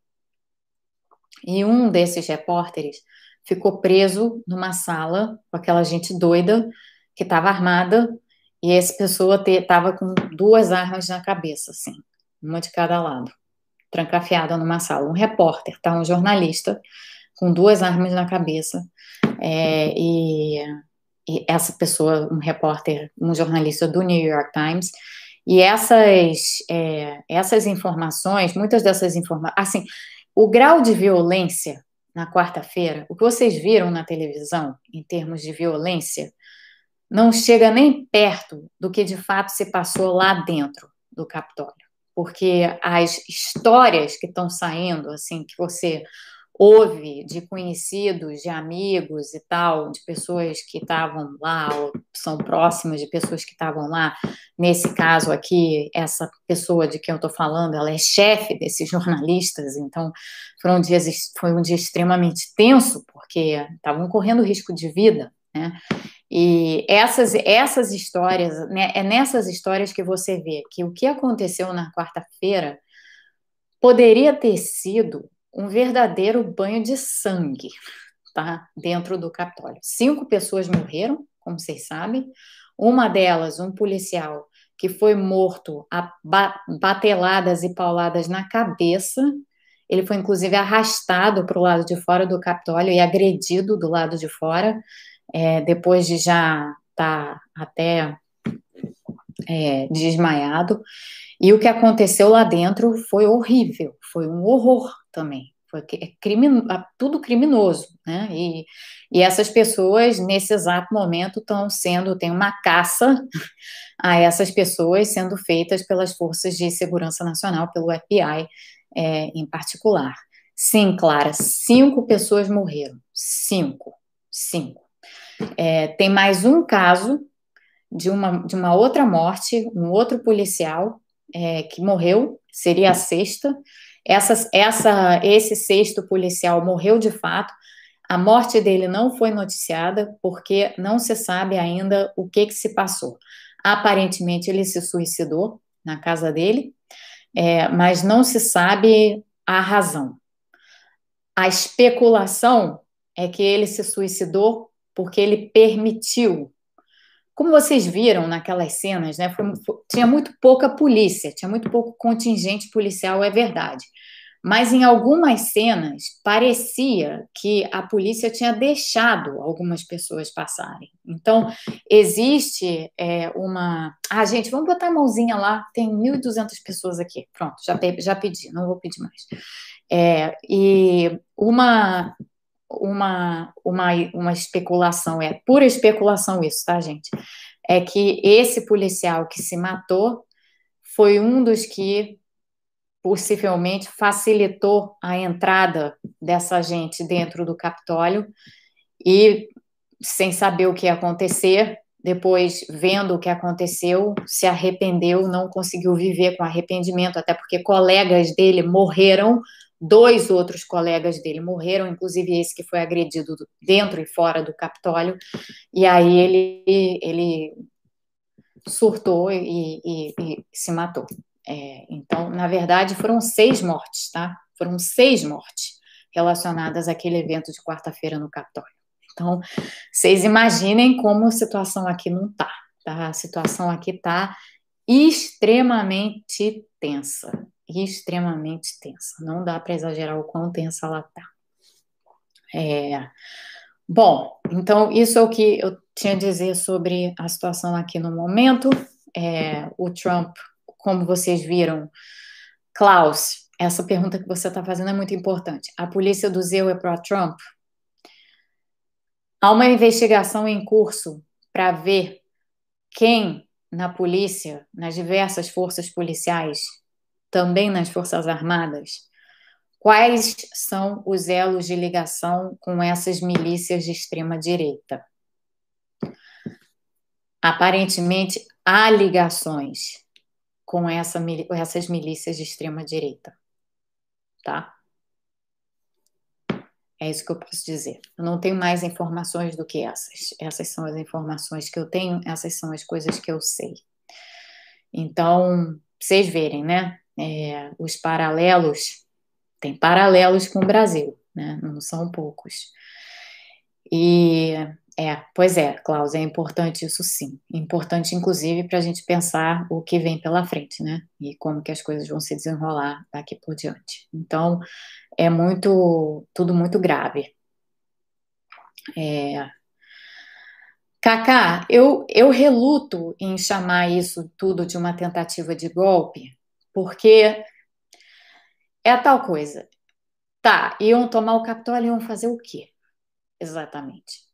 [SPEAKER 1] E um desses repórteres ficou preso numa sala com aquela gente doida que estava armada e essa pessoa estava com duas armas na cabeça, assim, uma de cada lado, trancafiada numa sala. Um repórter, tá? Um jornalista com duas armas na cabeça é, e, e essa pessoa, um repórter, um jornalista do New York Times, e essas, é, essas informações, muitas dessas informações, assim, o grau de violência na quarta-feira, o que vocês viram na televisão em termos de violência, não chega nem perto do que de fato se passou lá dentro do Capitólio. Porque as histórias que estão saindo, assim, que você houve de conhecidos, de amigos e tal, de pessoas que estavam lá ou são próximas de pessoas que estavam lá. Nesse caso aqui, essa pessoa de quem eu estou falando, ela é chefe desses (laughs) jornalistas, então foram dias, foi um dia extremamente tenso, porque estavam correndo risco de vida, né? E essas, essas histórias, né, é nessas histórias que você vê que o que aconteceu na quarta-feira poderia ter sido um verdadeiro banho de sangue, tá? Dentro do Capitólio. Cinco pessoas morreram, como vocês sabem. Uma delas, um policial, que foi morto a bateladas e pauladas na cabeça. Ele foi, inclusive, arrastado para o lado de fora do Capitólio e agredido do lado de fora, é, depois de já estar tá até é, desmaiado. E o que aconteceu lá dentro foi horrível, foi um horror também. Foi é crimin, tudo criminoso, né? E, e essas pessoas, nesse exato momento, estão sendo, tem uma caça a essas pessoas sendo feitas pelas forças de segurança nacional, pelo FBI é, em particular. Sim, Clara, cinco pessoas morreram. Cinco. Cinco. É, tem mais um caso de uma, de uma outra morte, um outro policial é, que morreu, seria a sexta, essa, essa, esse sexto policial morreu de fato. A morte dele não foi noticiada porque não se sabe ainda o que, que se passou. Aparentemente, ele se suicidou na casa dele, é, mas não se sabe a razão. A especulação é que ele se suicidou porque ele permitiu como vocês viram naquelas cenas, né, foi, tinha muito pouca polícia, tinha muito pouco contingente policial, é verdade. Mas em algumas cenas parecia que a polícia tinha deixado algumas pessoas passarem. Então, existe é, uma. Ah, gente, vamos botar a mãozinha lá, tem 1.200 pessoas aqui. Pronto, já, já pedi, não vou pedir mais. É, e uma uma, uma, uma especulação, é pura especulação isso, tá, gente? É que esse policial que se matou foi um dos que possivelmente facilitou a entrada dessa gente dentro do Capitólio e, sem saber o que ia acontecer, depois, vendo o que aconteceu, se arrependeu, não conseguiu viver com arrependimento, até porque colegas dele morreram Dois outros colegas dele morreram, inclusive esse que foi agredido dentro e fora do Capitólio. E aí ele, ele surtou e, e, e se matou. É, então, na verdade, foram seis mortes, tá? Foram seis mortes relacionadas àquele evento de quarta-feira no Capitólio. Então, vocês imaginem como a situação aqui não tá, tá? A situação aqui tá extremamente tensa extremamente tensa. Não dá para exagerar o quão tensa ela está. É, bom, então isso é o que eu tinha a dizer sobre a situação aqui no momento. É, o Trump, como vocês viram, Klaus, essa pergunta que você está fazendo é muito importante. A polícia do Zeu é pró-Trump? Há uma investigação em curso para ver quem na polícia, nas diversas forças policiais, também nas Forças Armadas, quais são os elos de ligação com essas milícias de extrema direita? Aparentemente, há ligações com essa, essas milícias de extrema direita, tá? É isso que eu posso dizer. Eu não tenho mais informações do que essas. Essas são as informações que eu tenho, essas são as coisas que eu sei. Então, vocês verem, né? É, os paralelos, tem paralelos com o Brasil, né? Não são poucos. E é, pois é, Klaus, é importante isso sim. Importante, inclusive, para a gente pensar o que vem pela frente, né? E como que as coisas vão se desenrolar daqui por diante. Então, é muito, tudo muito grave. É... Cacá, eu, eu reluto em chamar isso tudo de uma tentativa de golpe, porque é tal coisa. Tá, iam tomar o Capitólio e iam fazer o quê? Exatamente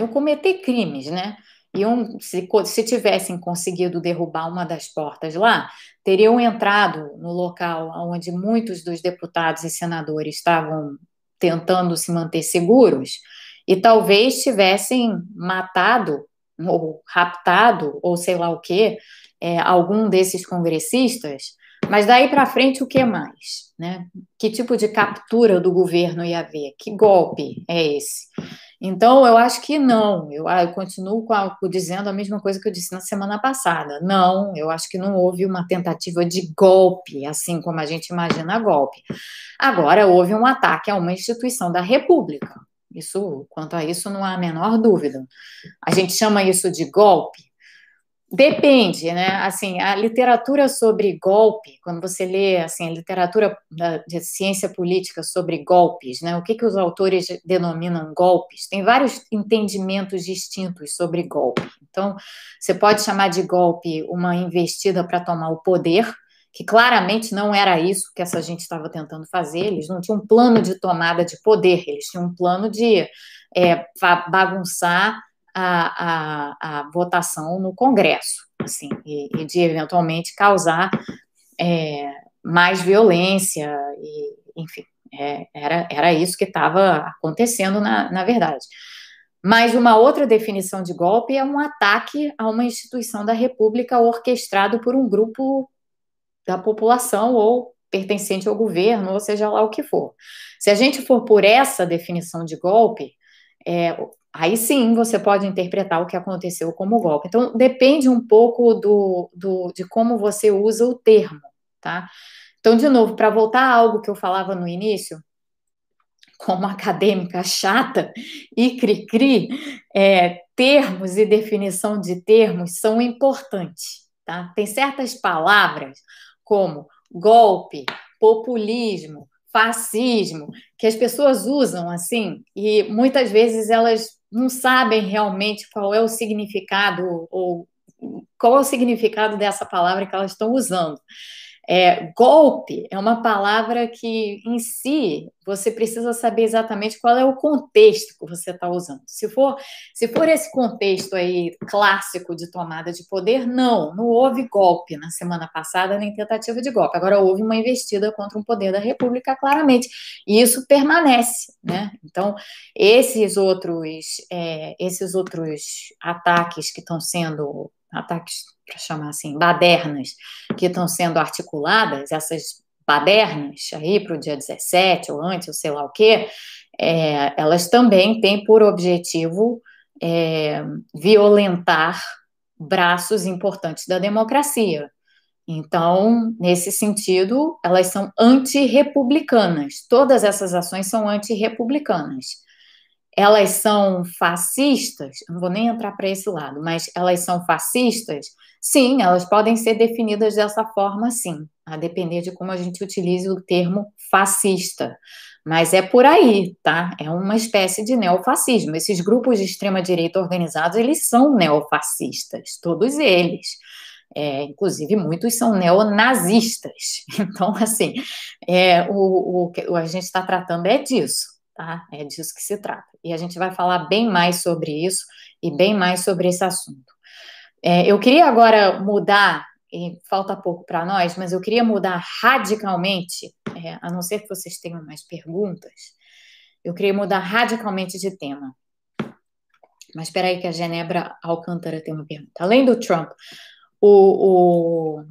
[SPEAKER 1] eu cometer crimes, né? Iam, se, se tivessem conseguido derrubar uma das portas lá, teriam entrado no local onde muitos dos deputados e senadores estavam tentando se manter seguros e talvez tivessem matado ou raptado ou sei lá o que é, algum desses congressistas. Mas daí para frente o que mais, né? Que tipo de captura do governo ia haver? Que golpe é esse? Então, eu acho que não. Eu, ah, eu continuo a, dizendo a mesma coisa que eu disse na semana passada. Não, eu acho que não houve uma tentativa de golpe, assim como a gente imagina golpe. Agora, houve um ataque a uma instituição da República. Isso, quanto a isso, não há a menor dúvida. A gente chama isso de golpe Depende, né? Assim, a literatura sobre golpe, quando você lê assim, a literatura da, de ciência política sobre golpes, né? O que, que os autores denominam golpes? Tem vários entendimentos distintos sobre golpe. Então, você pode chamar de golpe uma investida para tomar o poder, que claramente não era isso que essa gente estava tentando fazer. Eles não tinham um plano de tomada de poder, eles tinham um plano de é, bagunçar a, a, a votação no Congresso, assim, e, e de eventualmente causar é, mais violência, e, enfim, é, era, era isso que estava acontecendo na, na verdade. Mas uma outra definição de golpe é um ataque a uma instituição da República orquestrado por um grupo da população ou pertencente ao governo, ou seja lá o que for. Se a gente for por essa definição de golpe, é, aí sim você pode interpretar o que aconteceu como golpe. Então, depende um pouco do, do, de como você usa o termo, tá? Então, de novo, para voltar a algo que eu falava no início, como acadêmica chata e cri-cri, é, termos e definição de termos são importantes, tá? Tem certas palavras como golpe, populismo, fascismo, que as pessoas usam assim, e muitas vezes elas não sabem realmente qual é o significado ou qual é o significado dessa palavra que elas estão usando. É, golpe é uma palavra que, em si, você precisa saber exatamente qual é o contexto que você está usando. Se for, se for esse contexto aí clássico de tomada de poder, não, não houve golpe na semana passada, nem tentativa de golpe. Agora houve uma investida contra um poder da República, claramente, e isso permanece, né? Então, esses outros, é, esses outros ataques que estão sendo ataques, para chamar assim, badernas, que estão sendo articuladas, essas badernas aí para o dia 17 ou antes, ou sei lá o quê, é, elas também têm por objetivo é, violentar braços importantes da democracia. Então, nesse sentido, elas são antirrepublicanas. Todas essas ações são antirrepublicanas elas são fascistas, não vou nem entrar para esse lado, mas elas são fascistas? Sim, elas podem ser definidas dessa forma, sim, a depender de como a gente utilize o termo fascista. Mas é por aí, tá? É uma espécie de neofascismo. Esses grupos de extrema-direita organizados, eles são neofascistas, todos eles. É, inclusive, muitos são neonazistas. (laughs) Então, assim, é, o, o, a gente está tratando é disso tá? É disso que se trata. E a gente vai falar bem mais sobre isso e bem mais sobre esse assunto. É, eu queria agora mudar, e falta pouco para nós, mas eu queria mudar radicalmente, é, a não ser que vocês tenham mais perguntas, eu queria mudar radicalmente de tema. Mas espera aí que a Genebra Alcântara tem uma pergunta. Além do Trump, o, o,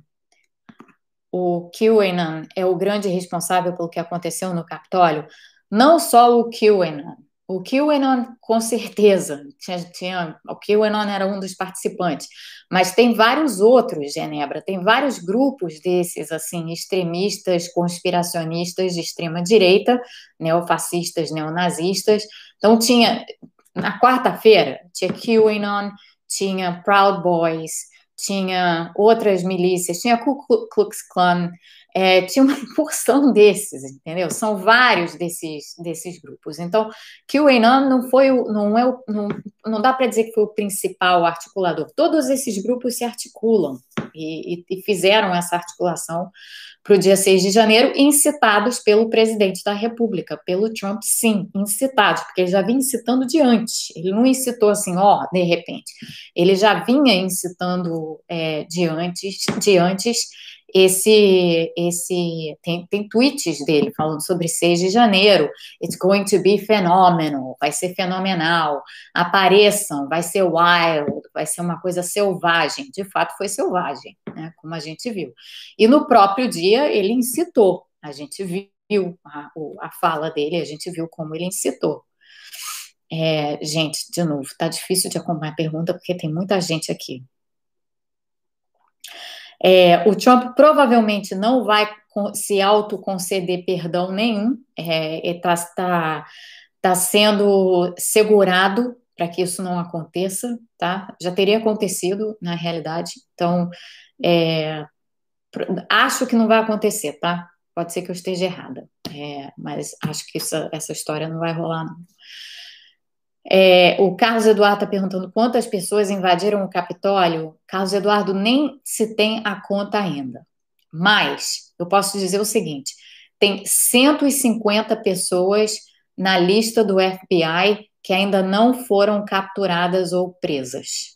[SPEAKER 1] o QAnon é o grande responsável pelo que aconteceu no Capitólio? Não só o QAnon, o QAnon, com certeza, tinha, tinha, o QAnon era um dos participantes, mas tem vários outros, Genebra, tem vários grupos desses, assim, extremistas, conspiracionistas de extrema-direita, neofascistas, neonazistas. Então, tinha, na quarta-feira, tinha QAnon, tinha Proud Boys, tinha outras milícias, tinha Ku Klux Klan, é, tinha uma (laughs) porção desses, entendeu? São vários desses, desses grupos. Então, Enan não foi o, não é o, não, não dá para dizer que foi o principal articulador. Todos esses grupos se articulam e, e, e fizeram essa articulação para o dia 6 de janeiro, incitados pelo presidente da República, pelo Trump, sim, incitados, porque ele já vinha incitando de antes. Ele não incitou assim, ó, de repente. Ele já vinha incitando é, de antes, de antes esse, esse tem, tem tweets dele falando sobre 6 de janeiro. It's going to be phenomenal, vai ser fenomenal. Apareçam, vai ser wild, vai ser uma coisa selvagem. De fato, foi selvagem, né, como a gente viu. E no próprio dia, ele incitou. A gente viu a, a fala dele, a gente viu como ele incitou. É, gente, de novo, tá difícil de acompanhar a pergunta porque tem muita gente aqui. É, o Trump provavelmente não vai se autoconceder perdão nenhum, está é, tá, tá sendo segurado para que isso não aconteça, tá? Já teria acontecido na realidade, então é, acho que não vai acontecer, tá? Pode ser que eu esteja errada, é, mas acho que essa, essa história não vai rolar, não. É, o Carlos Eduardo está perguntando quantas pessoas invadiram o Capitólio. Carlos Eduardo, nem se tem a conta ainda. Mas eu posso dizer o seguinte: tem 150 pessoas na lista do FBI que ainda não foram capturadas ou presas.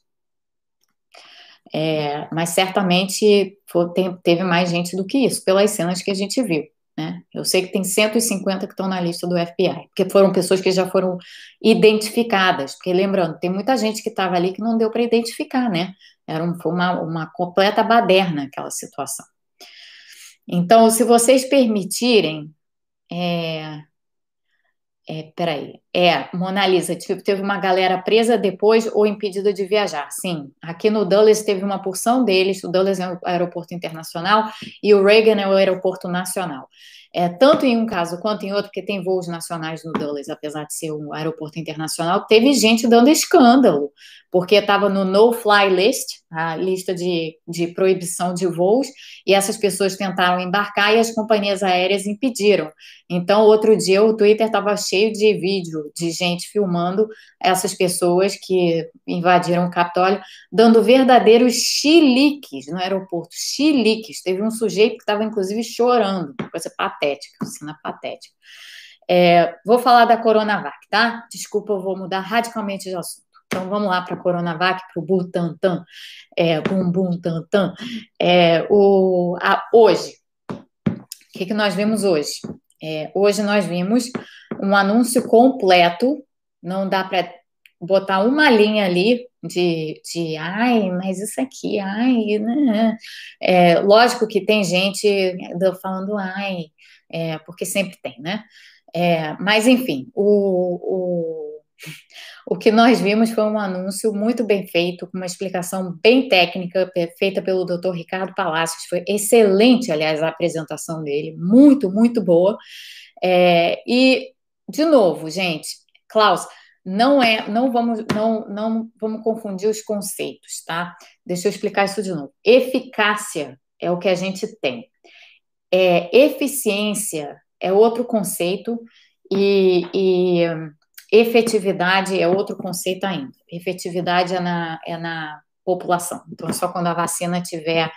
[SPEAKER 1] É, mas certamente foi, tem, teve mais gente do que isso, pelas cenas que a gente viu. Né? Eu sei que tem 150 que estão na lista do FBI, porque foram pessoas que já foram identificadas. Porque, lembrando, tem muita gente que estava ali que não deu para identificar, né? Era um, foi uma, uma completa baderna aquela situação. Então, se vocês permitirem, é, é, peraí. É, Mona Lisa, teve uma galera presa depois ou impedida de viajar. Sim, aqui no Dulles teve uma porção deles. O Dulles é o aeroporto internacional e o Reagan é o aeroporto nacional. É, tanto em um caso quanto em outro, porque tem voos nacionais no Dulles, apesar de ser um aeroporto internacional, teve gente dando escândalo, porque estava no no-fly list, a lista de, de proibição de voos, e essas pessoas tentaram embarcar e as companhias aéreas impediram. Então, outro dia, o Twitter estava cheio de vídeo de gente filmando essas pessoas que invadiram o Capitólio, dando verdadeiros chiliques no aeroporto. Chiliques. Teve um sujeito que estava, inclusive, chorando. Coisa patética, cena patética. É, vou falar da Coronavac, tá? Desculpa, eu vou mudar radicalmente de assunto. Então vamos lá para a Coronavac, para o Butantan, é, Bum Bum Tantan. É, o, a, hoje, o que, que nós vimos hoje? É, hoje nós vimos um anúncio completo, não dá para botar uma linha ali de, de ai, mas isso aqui, ai, né? É, lógico que tem gente falando ai, é, porque sempre tem, né? É, mas enfim, o, o o que nós vimos foi um anúncio muito bem feito, com uma explicação bem técnica, feita pelo Dr. Ricardo Palacios. Foi excelente, aliás, a apresentação dele, muito, muito boa. É, e, de novo, gente, Klaus, não é, não vamos, não, não vamos confundir os conceitos, tá? Deixa eu explicar isso de novo. Eficácia é o que a gente tem. É, eficiência é outro conceito e, e Efetividade é outro conceito ainda. Efetividade é na, é na população. Então, só quando a vacina tiver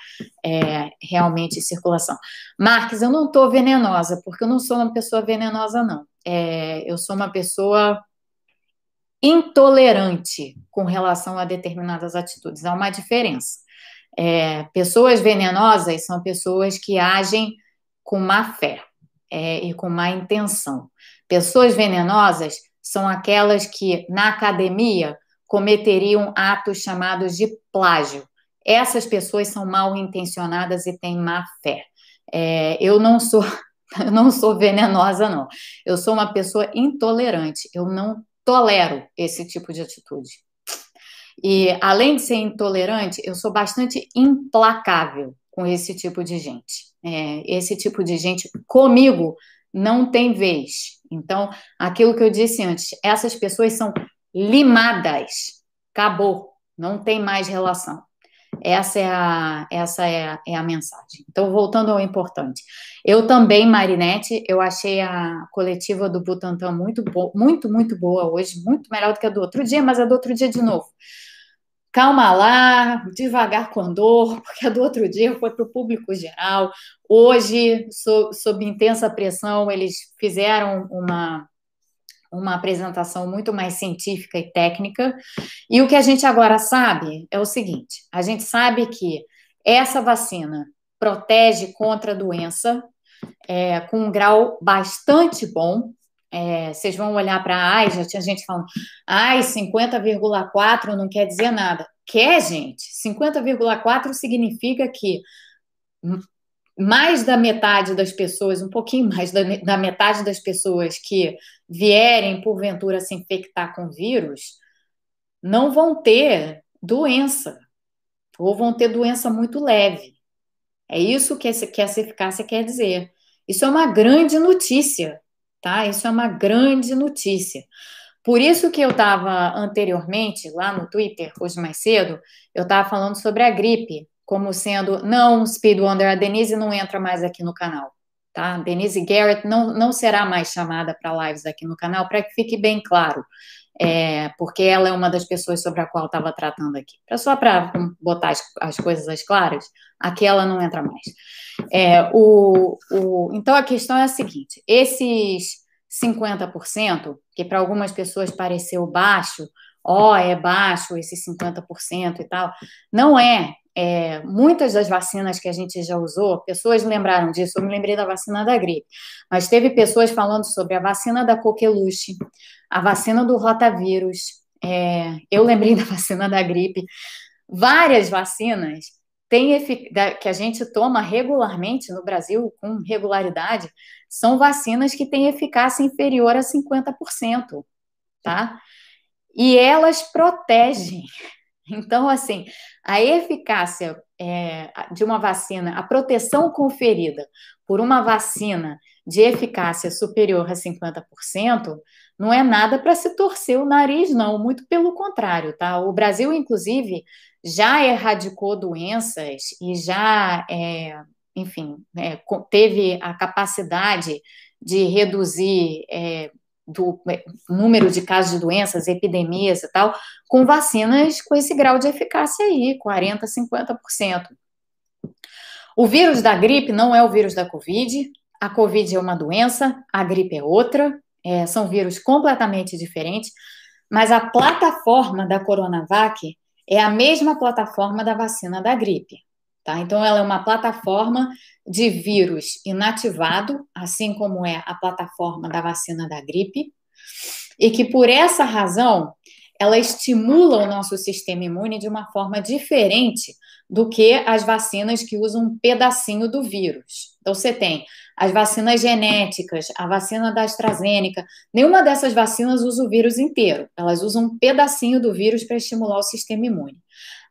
[SPEAKER 1] é, realmente em circulação. Marques, eu não estou venenosa, porque eu não sou uma pessoa venenosa, não. É, eu sou uma pessoa intolerante com relação a determinadas atitudes. Há uma diferença. É, pessoas venenosas são pessoas que agem com má fé é, e com má intenção. Pessoas venenosas são aquelas que, na academia, cometeriam atos chamados de plágio. Essas pessoas são mal intencionadas e têm má fé. É, eu não sou (laughs) Eu não sou venenosa, não. Eu sou uma pessoa intolerante. Eu não tolero esse tipo de atitude. E além de ser intolerante, eu sou bastante implacável com esse tipo de gente. É, esse tipo de gente comigo não tem vez. Então, aquilo que eu disse antes, essas pessoas são limadas. Acabou, não tem mais relação. Essa é a, essa é a, é a mensagem. Então, voltando ao importante. Eu também, Marinette, eu achei a coletiva do Butantan muito, muito, muito boa hoje, muito melhor do que a do outro dia, mas a do outro dia de novo. Calma lá, devagar com andor, (laughs) porque do outro dia foi para o público geral. Hoje, sob, sob intensa pressão, eles fizeram uma uma apresentação muito mais científica e técnica. E o que a gente agora sabe é o seguinte: a gente sabe que essa vacina protege contra a doença é, com um grau bastante bom. É, vocês vão olhar para AI, já tinha gente falando, ai, 50,4 não quer dizer nada. Quer, gente? 50,4 significa que mais da metade das pessoas, um pouquinho mais da, da metade das pessoas que vierem, porventura, se infectar com vírus, não vão ter doença, ou vão ter doença muito leve. É isso que essa, que essa eficácia quer dizer. Isso é uma grande notícia, tá? Isso é uma grande notícia. Por isso que eu estava anteriormente, lá no Twitter, hoje mais cedo, eu estava falando sobre a gripe, como sendo, não, Speed Wonder, a Denise não entra mais aqui no canal, tá? Denise Garrett não, não será mais chamada para lives aqui no canal, para que fique bem claro, é, porque ela é uma das pessoas sobre a qual estava tratando aqui. Só para botar as, as, coisas às claras, aqui ela não entra mais. É, o, o, então a questão é a seguinte: esses 50%, que para algumas pessoas pareceu baixo, ó, oh, é baixo esses 50% e tal, não é é, muitas das vacinas que a gente já usou, pessoas lembraram disso, eu me lembrei da vacina da gripe, mas teve pessoas falando sobre a vacina da coqueluche, a vacina do rotavírus, é, eu lembrei (laughs) da vacina da gripe, várias vacinas que a gente toma regularmente no Brasil, com regularidade, são vacinas que têm eficácia inferior a 50%, tá? E elas protegem então, assim, a eficácia é, de uma vacina, a proteção conferida por uma vacina de eficácia superior a 50%, não é nada para se torcer o nariz, não, muito pelo contrário, tá? O Brasil, inclusive, já erradicou doenças e já, é, enfim, é, teve a capacidade de reduzir é, do é, número de casos de doenças, epidemias e tal, com vacinas com esse grau de eficácia aí, 40%, 50%. O vírus da gripe não é o vírus da Covid, a Covid é uma doença, a gripe é outra, é, são vírus completamente diferentes, mas a plataforma da Coronavac é a mesma plataforma da vacina da gripe. Tá? Então, ela é uma plataforma de vírus inativado, assim como é a plataforma da vacina da gripe, e que por essa razão ela estimula o nosso sistema imune de uma forma diferente do que as vacinas que usam um pedacinho do vírus. Então, você tem as vacinas genéticas, a vacina da AstraZeneca, nenhuma dessas vacinas usa o vírus inteiro, elas usam um pedacinho do vírus para estimular o sistema imune.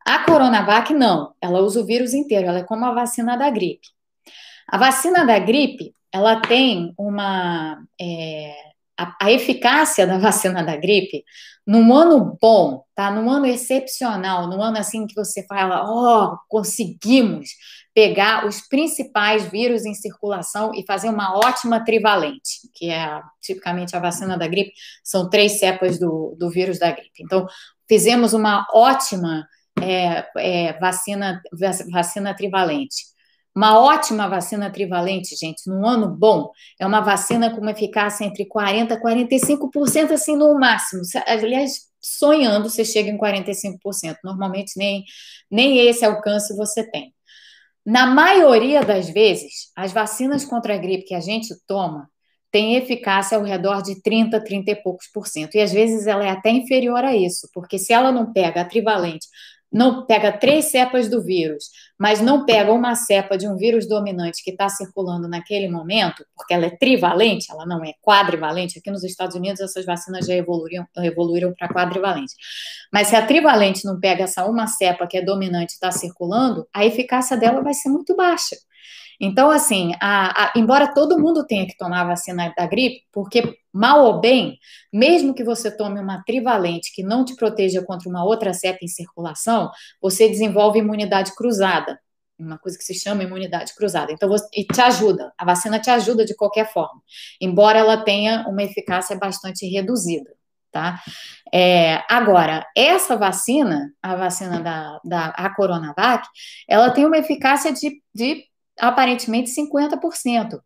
[SPEAKER 1] A Coronavac não, ela usa o vírus inteiro, ela é como a vacina da gripe. A vacina da gripe, ela tem uma. É, a, a, eficácia da (laughs) vacina da gripe, num ano bom, tá? Num ano excepcional, num ano assim que você fala, ó, oh, conseguimos pegar os principais vírus em circulação e fazer uma ótima trivalente, que é tipicamente a vacina da gripe, são três cepas do, do vírus da gripe. Então, fizemos uma ótima é, é, vacina, vacina trivalente. Uma ótima vacina trivalente, gente, num ano bom, é uma vacina com uma eficácia entre 40% e 45%, assim, no máximo. Aliás, sonhando, você chega em 45%. Normalmente, nem, nem esse alcance você tem. Na maioria das vezes, as vacinas contra a gripe que a gente toma têm eficácia ao redor de 30, 30 e poucos por cento. E às vezes ela é até inferior a isso, porque se ela não pega a trivalente não pega três cepas do vírus, mas não pega uma cepa de um vírus dominante que está circulando naquele momento, porque ela é trivalente, ela não é quadrivalente. Aqui nos Estados Unidos essas vacinas já evoluíram, evoluíram para quadrivalente. Mas se a trivalente não pega essa uma cepa que é dominante e está circulando, a eficácia dela vai ser muito baixa. Então, assim, a, a, embora todo mundo tenha que tomar a vacina da gripe, porque mal ou bem, mesmo que você tome uma trivalente que não te proteja contra uma outra cepa em circulação, você desenvolve imunidade cruzada, uma coisa que se chama imunidade cruzada. Então, você, e te ajuda, a vacina te ajuda de qualquer forma, embora ela tenha uma eficácia bastante reduzida. Tá? É, agora, essa vacina, a vacina da, da a Coronavac, ela tem uma eficácia de, de aparentemente 50%.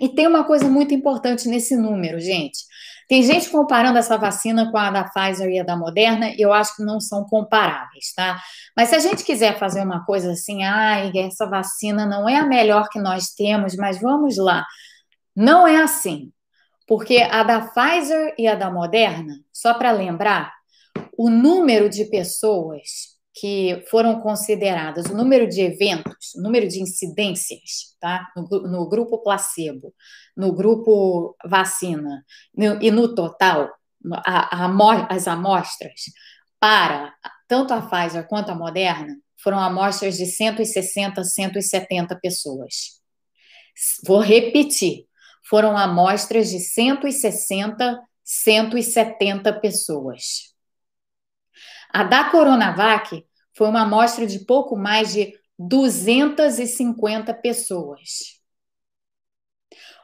[SPEAKER 1] E tem uma coisa muito importante nesse número, gente. Tem gente comparando essa vacina com a da Pfizer e a da Moderna, e eu acho que não são comparáveis, tá? Mas se a gente quiser fazer uma coisa assim, ai, essa vacina não é a melhor que nós temos, mas vamos lá. Não é assim. Porque a da Pfizer e a da Moderna, só para lembrar, o número de pessoas que foram consideradas, o número de eventos, o número de incidências, tá? No, no grupo placebo, no grupo vacina no, e no total, a, a, as amostras para tanto a Pfizer quanto a Moderna foram amostras de 160, 170 pessoas. Vou repetir, foram amostras de 160, 170 pessoas. A da Coronavac foi uma amostra de pouco mais de 250 pessoas.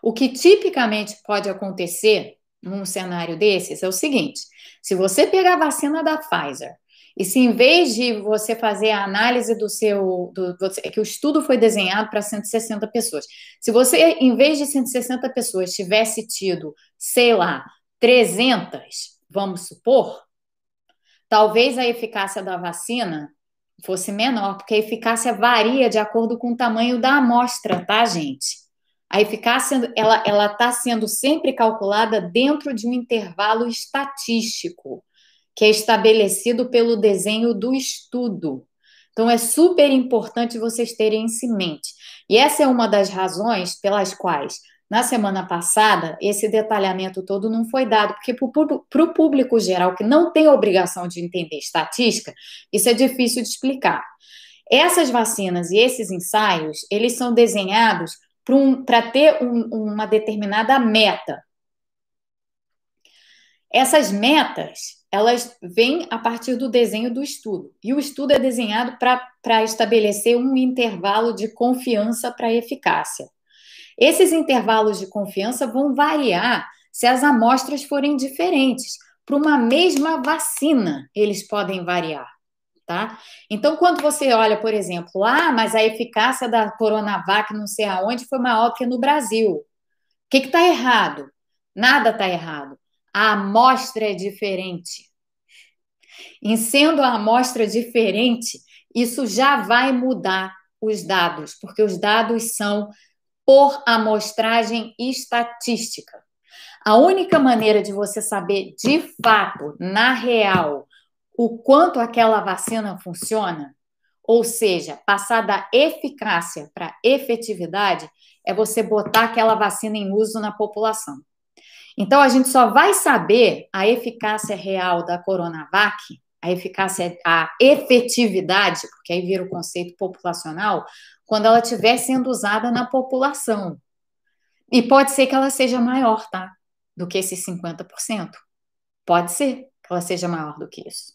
[SPEAKER 1] O que tipicamente pode acontecer num cenário desses é o seguinte: se você pegar a vacina da Pfizer e se em vez de você fazer a análise do seu. Do, que o estudo foi desenhado para 160 pessoas. Se você, em vez de 160 pessoas, tivesse tido, sei lá, 300, vamos supor, talvez a eficácia da vacina fosse menor, porque a eficácia varia de acordo com o tamanho da amostra, tá, gente? A eficácia ela ela está sendo sempre calculada dentro de um intervalo estatístico que é estabelecido pelo desenho do estudo. Então é super importante vocês terem isso em mente. E essa é uma das razões pelas quais na semana passada, esse detalhamento todo não foi dado, porque para o público geral que não tem obrigação de entender estatística, isso é difícil de explicar. Essas vacinas e esses ensaios, eles são desenhados para um, ter um, uma determinada meta. Essas metas, elas vêm a partir do desenho do estudo. E o estudo é desenhado para estabelecer um intervalo de confiança para eficácia. Esses intervalos de confiança vão variar se as amostras forem diferentes. Para uma mesma vacina, eles podem variar. Tá? Então, quando você olha, por exemplo, ah, mas a eficácia da Coronavac não sei aonde foi maior que no Brasil. O que está errado? Nada está errado. A amostra é diferente. Em sendo a amostra diferente, isso já vai mudar os dados, porque os dados são por amostragem estatística. A única maneira de você saber de fato, na real, o quanto aquela vacina funciona, ou seja, passar da eficácia para efetividade, é você botar aquela vacina em uso na população. Então, a gente só vai saber a eficácia real da Coronavac, a eficácia, a efetividade, porque aí vira o conceito populacional, quando ela estiver sendo usada na população. E pode ser que ela seja maior, tá? Do que esses 50%. Pode ser que ela seja maior do que isso.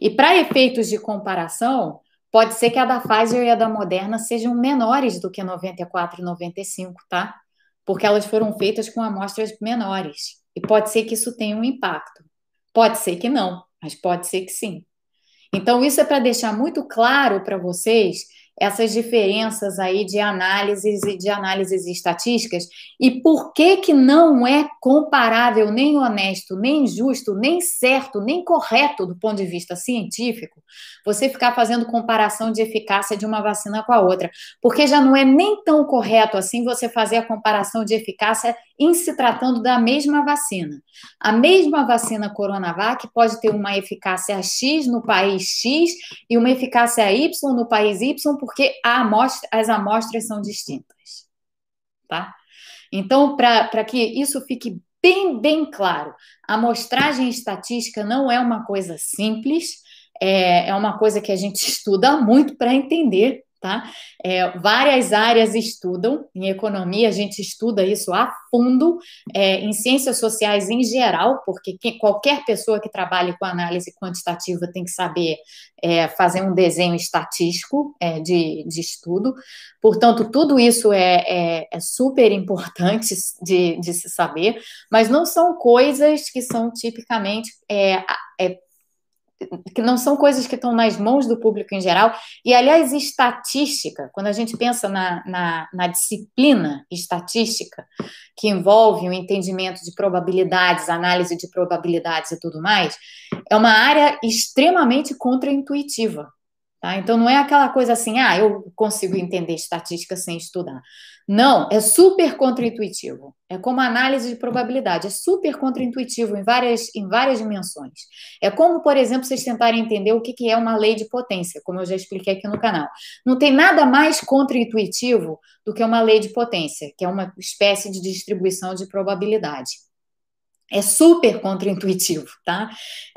[SPEAKER 1] E para efeitos de comparação, pode ser que a da Pfizer e a da Moderna sejam menores do que 94 e 95, tá? Porque elas foram feitas com amostras menores. E pode ser que isso tenha um impacto. Pode ser que não, mas pode ser que sim. Então, isso é para deixar muito claro para vocês essas diferenças aí de análises e de análises estatísticas? E por que que não é comparável, nem honesto, nem justo, nem certo, nem correto do ponto de vista científico você ficar fazendo comparação de eficácia de uma vacina com a outra, porque já não é nem tão correto assim você fazer a comparação de eficácia em se tratando da mesma vacina. A mesma vacina Coronavac pode ter uma eficácia X no país X e uma eficácia Y no país Y, porque amostra, as amostras são distintas. Tá? Então, para que isso fique bem, bem claro, a amostragem estatística não é uma coisa simples, é, é uma coisa que a gente (laughs) estuda muito para entender tá? É, várias áreas estudam, em economia a gente estuda isso a fundo, é, em ciências sociais em geral, porque que, qualquer pessoa que trabalhe com análise quantitativa tem que saber é, fazer um desenho estatístico é, de, de estudo, portanto, tudo isso é, é, é super importante (laughs) de, de se saber, mas não são coisas que são tipicamente é que não são coisas que estão nas mãos do público em geral. E, aliás, estatística, quando a gente pensa na, na, na disciplina estatística, que envolve o entendimento de probabilidades, análise de probabilidades e tudo mais, é uma área extremamente contraintuitiva. Tá? Então, não é aquela coisa assim, ah, eu consigo entender estatística sem estudar. Não, é super contraintuitivo. É como análise de probabilidade, é super contraintuitivo em várias, em várias dimensões. É como, por exemplo, vocês tentarem entender o que é uma lei de potência, como eu já expliquei aqui no canal. Não tem nada mais contraintuitivo do que uma lei de potência, que é uma espécie de distribuição de probabilidade. É super contraintuitivo, tá?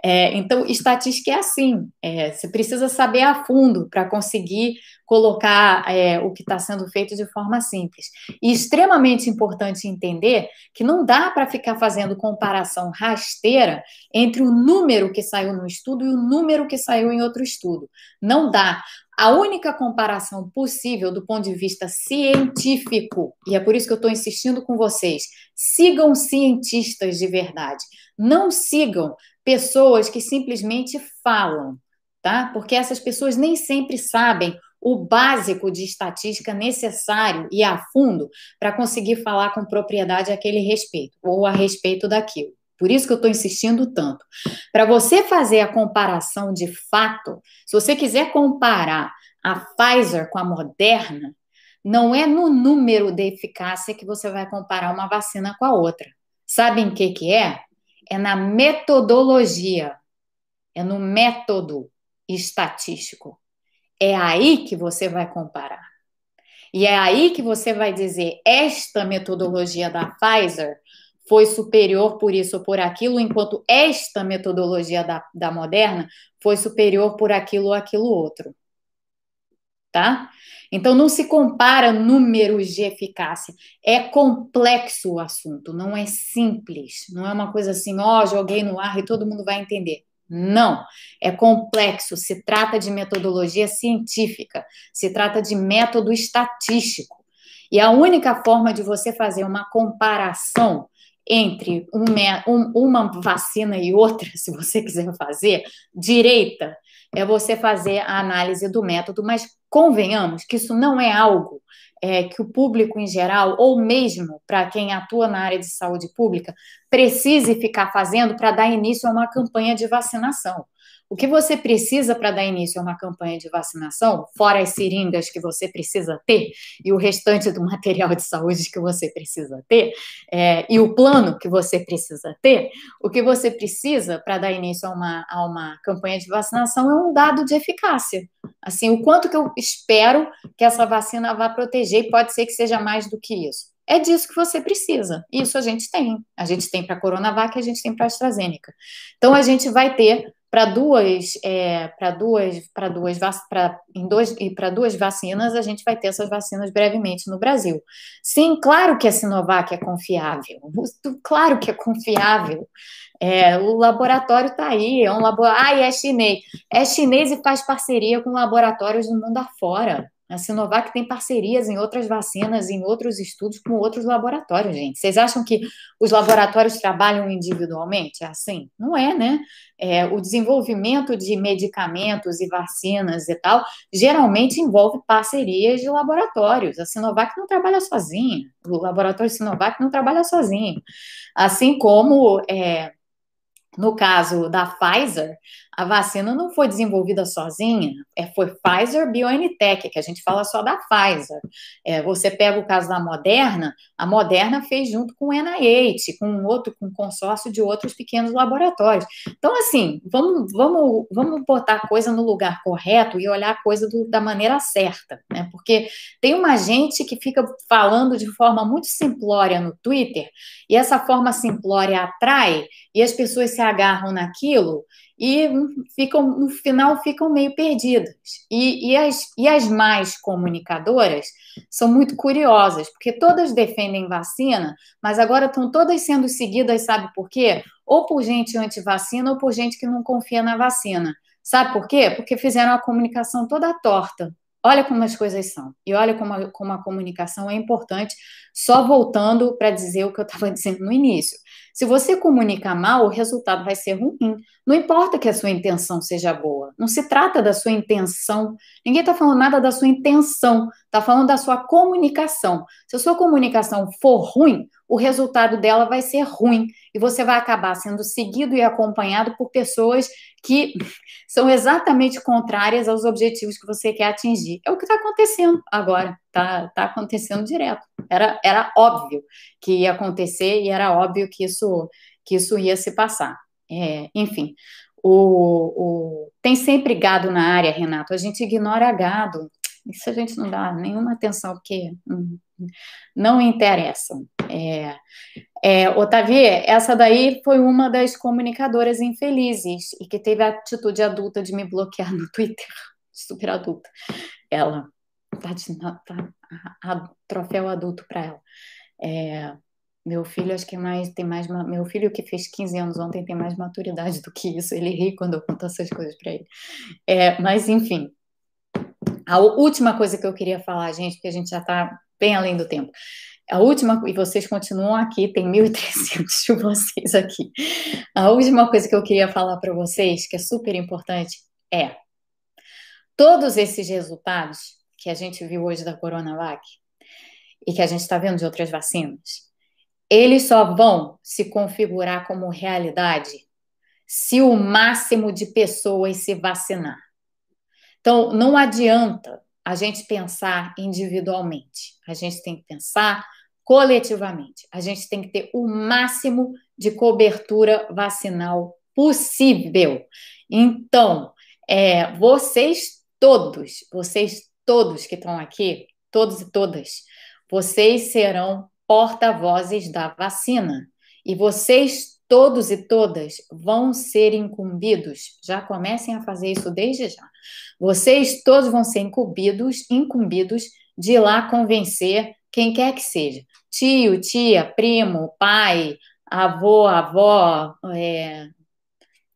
[SPEAKER 1] É, então, estatística é assim: é, você precisa saber a fundo para conseguir colocar é, o que está sendo feito de forma simples. E extremamente importante entender que não dá para ficar fazendo comparação rasteira entre o número que saiu no estudo e o número que saiu em outro estudo. Não dá. A única comparação possível do ponto de vista científico, e é por isso que eu estou insistindo com vocês, sigam cientistas de verdade. Não sigam pessoas que simplesmente falam, tá? Porque essas pessoas nem sempre sabem o básico de estatística necessário e a fundo para conseguir falar com propriedade aquele respeito ou a respeito daquilo. Por isso que eu estou insistindo tanto. Para você fazer a comparação de fato, se você quiser comparar a Pfizer com a Moderna, não é no número de eficácia que você vai comparar uma vacina com a outra. Sabem o que, que é? É na metodologia, é no método estatístico. É aí que você vai comparar. E é aí que você vai dizer: esta metodologia da Pfizer foi superior por isso ou por aquilo, enquanto esta metodologia da, da Moderna foi superior por aquilo ou aquilo outro. Tá? Então, não se compara números de eficácia. É complexo o assunto, não é simples. Não é uma coisa assim, ó, oh, joguei no ar e todo mundo vai entender. Não, é complexo. Se trata de metodologia científica, se trata de método estatístico. E a única forma de você fazer uma comparação entre um, um, uma vacina e outra, se você quiser fazer, direita, é você fazer a análise do método, mas convenhamos que isso não é algo é, que o público em geral, ou mesmo para quem atua na área de saúde pública, precise ficar fazendo para dar início a uma campanha de vacinação. O que você precisa para dar início a uma campanha de vacinação, fora as seringas que você precisa ter e o restante do (laughs) material de saúde que você precisa ter, é, e o plano que você precisa ter, o que você precisa para dar início a uma, a uma campanha de vacinação é um dado de eficácia. Assim, o quanto que eu espero que essa vacina vá proteger, e pode ser que seja mais do que isso. É disso que você precisa. Isso a gente tem. A gente tem para a Coronavac, a gente tem para a AstraZeneca. Então, a gente vai ter para duas, é, para duas, para duas, para em dois e para duas vacinas a gente vai ter essas vacinas brevemente no Brasil. Sim, claro que a Sinovac é confiável, claro que é confiável. É, o laboratório está aí, é um laboratório. Ah, é chinês. É chinês e faz parceria com laboratórios do mundo afora. A Sinovac tem parcerias em outras vacinas, em outros estudos com outros laboratórios, gente. Vocês acham que os laboratórios trabalham individualmente? É assim? Não é, né? É, o desenvolvimento de medicamentos e vacinas e tal geralmente envolve parcerias de laboratórios. A Sinovac não trabalha sozinha, o laboratório Sinovac não trabalha sozinho. Assim como. É, no caso da Pfizer, a vacina não foi desenvolvida sozinha, é, foi Pfizer BioNTech, que a gente fala só da Pfizer. É, você pega o caso da Moderna, a Moderna fez junto com o NIH, com outro, com um consórcio de outros pequenos laboratórios. Então, assim, vamos, vamos, vamos botar a coisa no lugar correto e olhar a coisa do, da maneira certa, né? Porque tem uma gente que fica falando de forma muito simplória no Twitter, e essa forma simplória atrai, e as pessoas se agarram naquilo e ficam, no final ficam meio perdidas. E, e, as, e as mais comunicadoras são muito curiosas, porque todas defendem vacina, mas agora estão todas sendo seguidas, sabe por quê? Ou por gente anti-vacina ou por gente que não confia na vacina. Sabe por quê? Porque fizeram a comunicação toda torta. Olha como as coisas são. E olha como a, como a comunicação é importante. Só voltando para dizer o que eu estava (laughs) dizendo no início. Se você comunica mal, o resultado vai ser ruim. Não importa que a sua intenção seja boa. Não se trata da sua intenção. Ninguém está falando nada da sua intenção. Está falando da sua comunicação. Se a sua comunicação for ruim, o resultado dela vai ser ruim e você vai acabar sendo seguido e acompanhado por pessoas que (laughs) são exatamente contrárias aos objetivos que você quer atingir. É o que está acontecendo agora, está tá acontecendo direto. Era, era óbvio que ia acontecer e era óbvio que isso, que isso ia se passar. É, enfim, o, o, tem sempre gado na área, Renato. A gente ignora gado. Isso a gente não dá nenhuma atenção, porque hum, não interessam. É, é, Otavie, essa daí foi uma das comunicadoras infelizes e que teve a atitude adulta de me bloquear no Twitter, (laughs) super adulta. Ela tá, de, tá a, a, troféu adulto para ela. É, meu filho, acho que mais, tem mais. Meu filho, que fez 15 anos ontem, tem mais maturidade do que isso. Ele ri quando eu conto essas coisas para ele. É, mas, enfim. A última coisa que eu queria falar, gente, porque a gente já está bem além do tempo. A última, e vocês continuam aqui, tem 1.300 de vocês aqui. A última coisa que eu queria falar para vocês, que é super importante, é todos esses resultados que a gente viu hoje da Coronavac e que a gente está vendo de outras vacinas, eles só vão se configurar como realidade se o máximo de pessoas se vacinar. Então, não adianta a gente pensar individualmente. A gente tem que pensar coletivamente. A gente tem que ter o máximo de cobertura vacinal possível. Então, é, vocês todos, vocês todos que estão aqui, todos e todas, vocês serão porta-vozes da vacina. E vocês todos e todas vão ser incumbidos. Já comecem a fazer isso desde já. Vocês todos vão ser incumbidos, incumbidos de ir lá convencer quem quer que seja, tio, tia, primo, pai, avô, avó, é,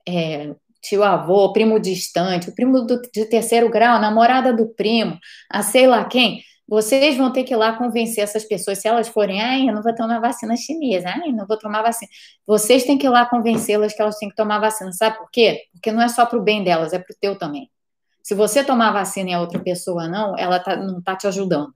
[SPEAKER 1] é, tio avô, primo distante, o primo do, de terceiro grau, namorada do primo, a sei lá quem, vocês vão ter que ir lá convencer essas pessoas, se elas forem, ai, eu não vou tomar vacina chinesa, ai, não vou tomar vacina. Vocês têm que ir lá convencê-las que elas têm que tomar vacina. Sabe por quê? Porque não é só para o bem delas, é para o teu também. Se você tomar vacina e a outra pessoa não, ela tá, não está te ajudando.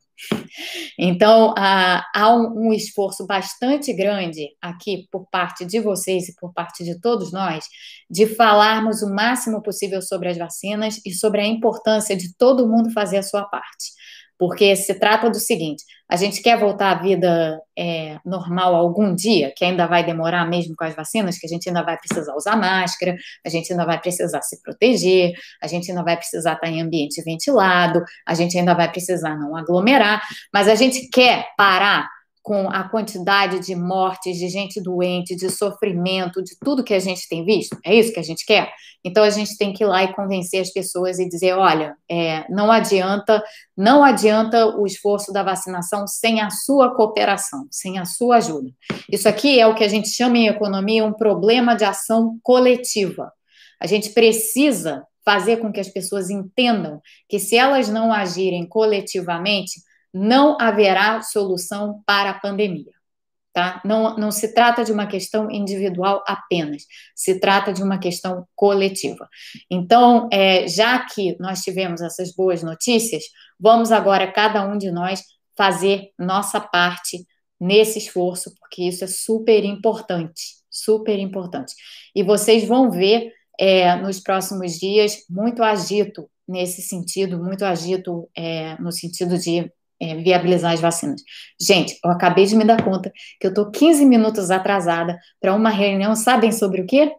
[SPEAKER 1] Então, há, há um, esforço bastante grande aqui por parte de vocês e por parte de todos nós de falarmos o máximo possível sobre as vacinas e sobre a importância de todo mundo fazer a sua parte porque se trata do seguinte: a gente quer voltar à vida é, normal algum dia, que ainda vai demorar mesmo com as vacinas, que a gente ainda vai precisar usar máscara, a gente ainda vai precisar se proteger, a gente ainda vai precisar estar em ambiente ventilado, a gente ainda vai precisar não aglomerar, mas a gente quer parar com a quantidade de mortes, de gente doente, de sofrimento, de tudo que a gente tem visto? É isso que a gente quer? Então a gente tem que ir lá e convencer as pessoas e dizer, olha, é, não adianta, não adianta o esforço da vacinação sem a sua cooperação, sem a sua ajuda. Isso aqui é o que a gente chama em economia um problema de ação coletiva. A gente precisa fazer com que as pessoas entendam que se elas não agirem coletivamente, não haverá solução para a pandemia. Tá? Não, não se trata de uma questão individual apenas, se trata de uma questão coletiva. Então, é, já que nós tivemos essas boas notícias, vamos agora, cada um de nós, fazer nossa parte nesse esforço, porque isso é super importante, super importante. E vocês vão ver é, nos próximos dias muito agito nesse sentido, muito agito é, no sentido de é, viabilizar as vacinas. Gente, eu acabei de me dar conta que eu estou 15 minutos atrasada para uma reunião, sabem sobre o quê?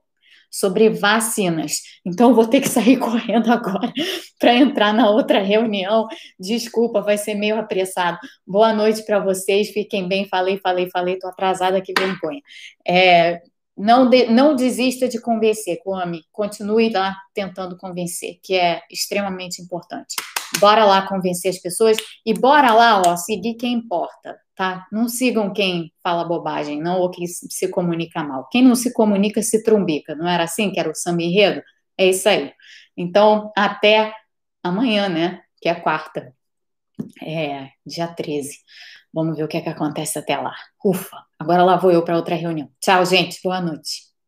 [SPEAKER 1] Sobre vacinas. Então, vou ter que sair (laughs) correndo agora para entrar na outra reunião. Desculpa, vai ser meio apressado. Boa noite para vocês, fiquem bem. Falei, falei, falei, estou atrasada, que vergonha. É, não, de, não desista de convencer, Kwame. Continue lá tentando convencer, que é extremamente importante. Bora lá convencer as pessoas e bora lá, ó, seguir quem importa, tá? Não sigam quem fala bobagem, não, ou quem se comunica mal. Quem não se comunica se trumbica, não era assim que era o samba enredo? É isso aí. Então, até amanhã, né? Que é quarta. É, dia 13. Vamos ver o que, é que acontece até lá. Ufa, agora lá vou eu para outra reunião. Tchau, gente. Boa noite.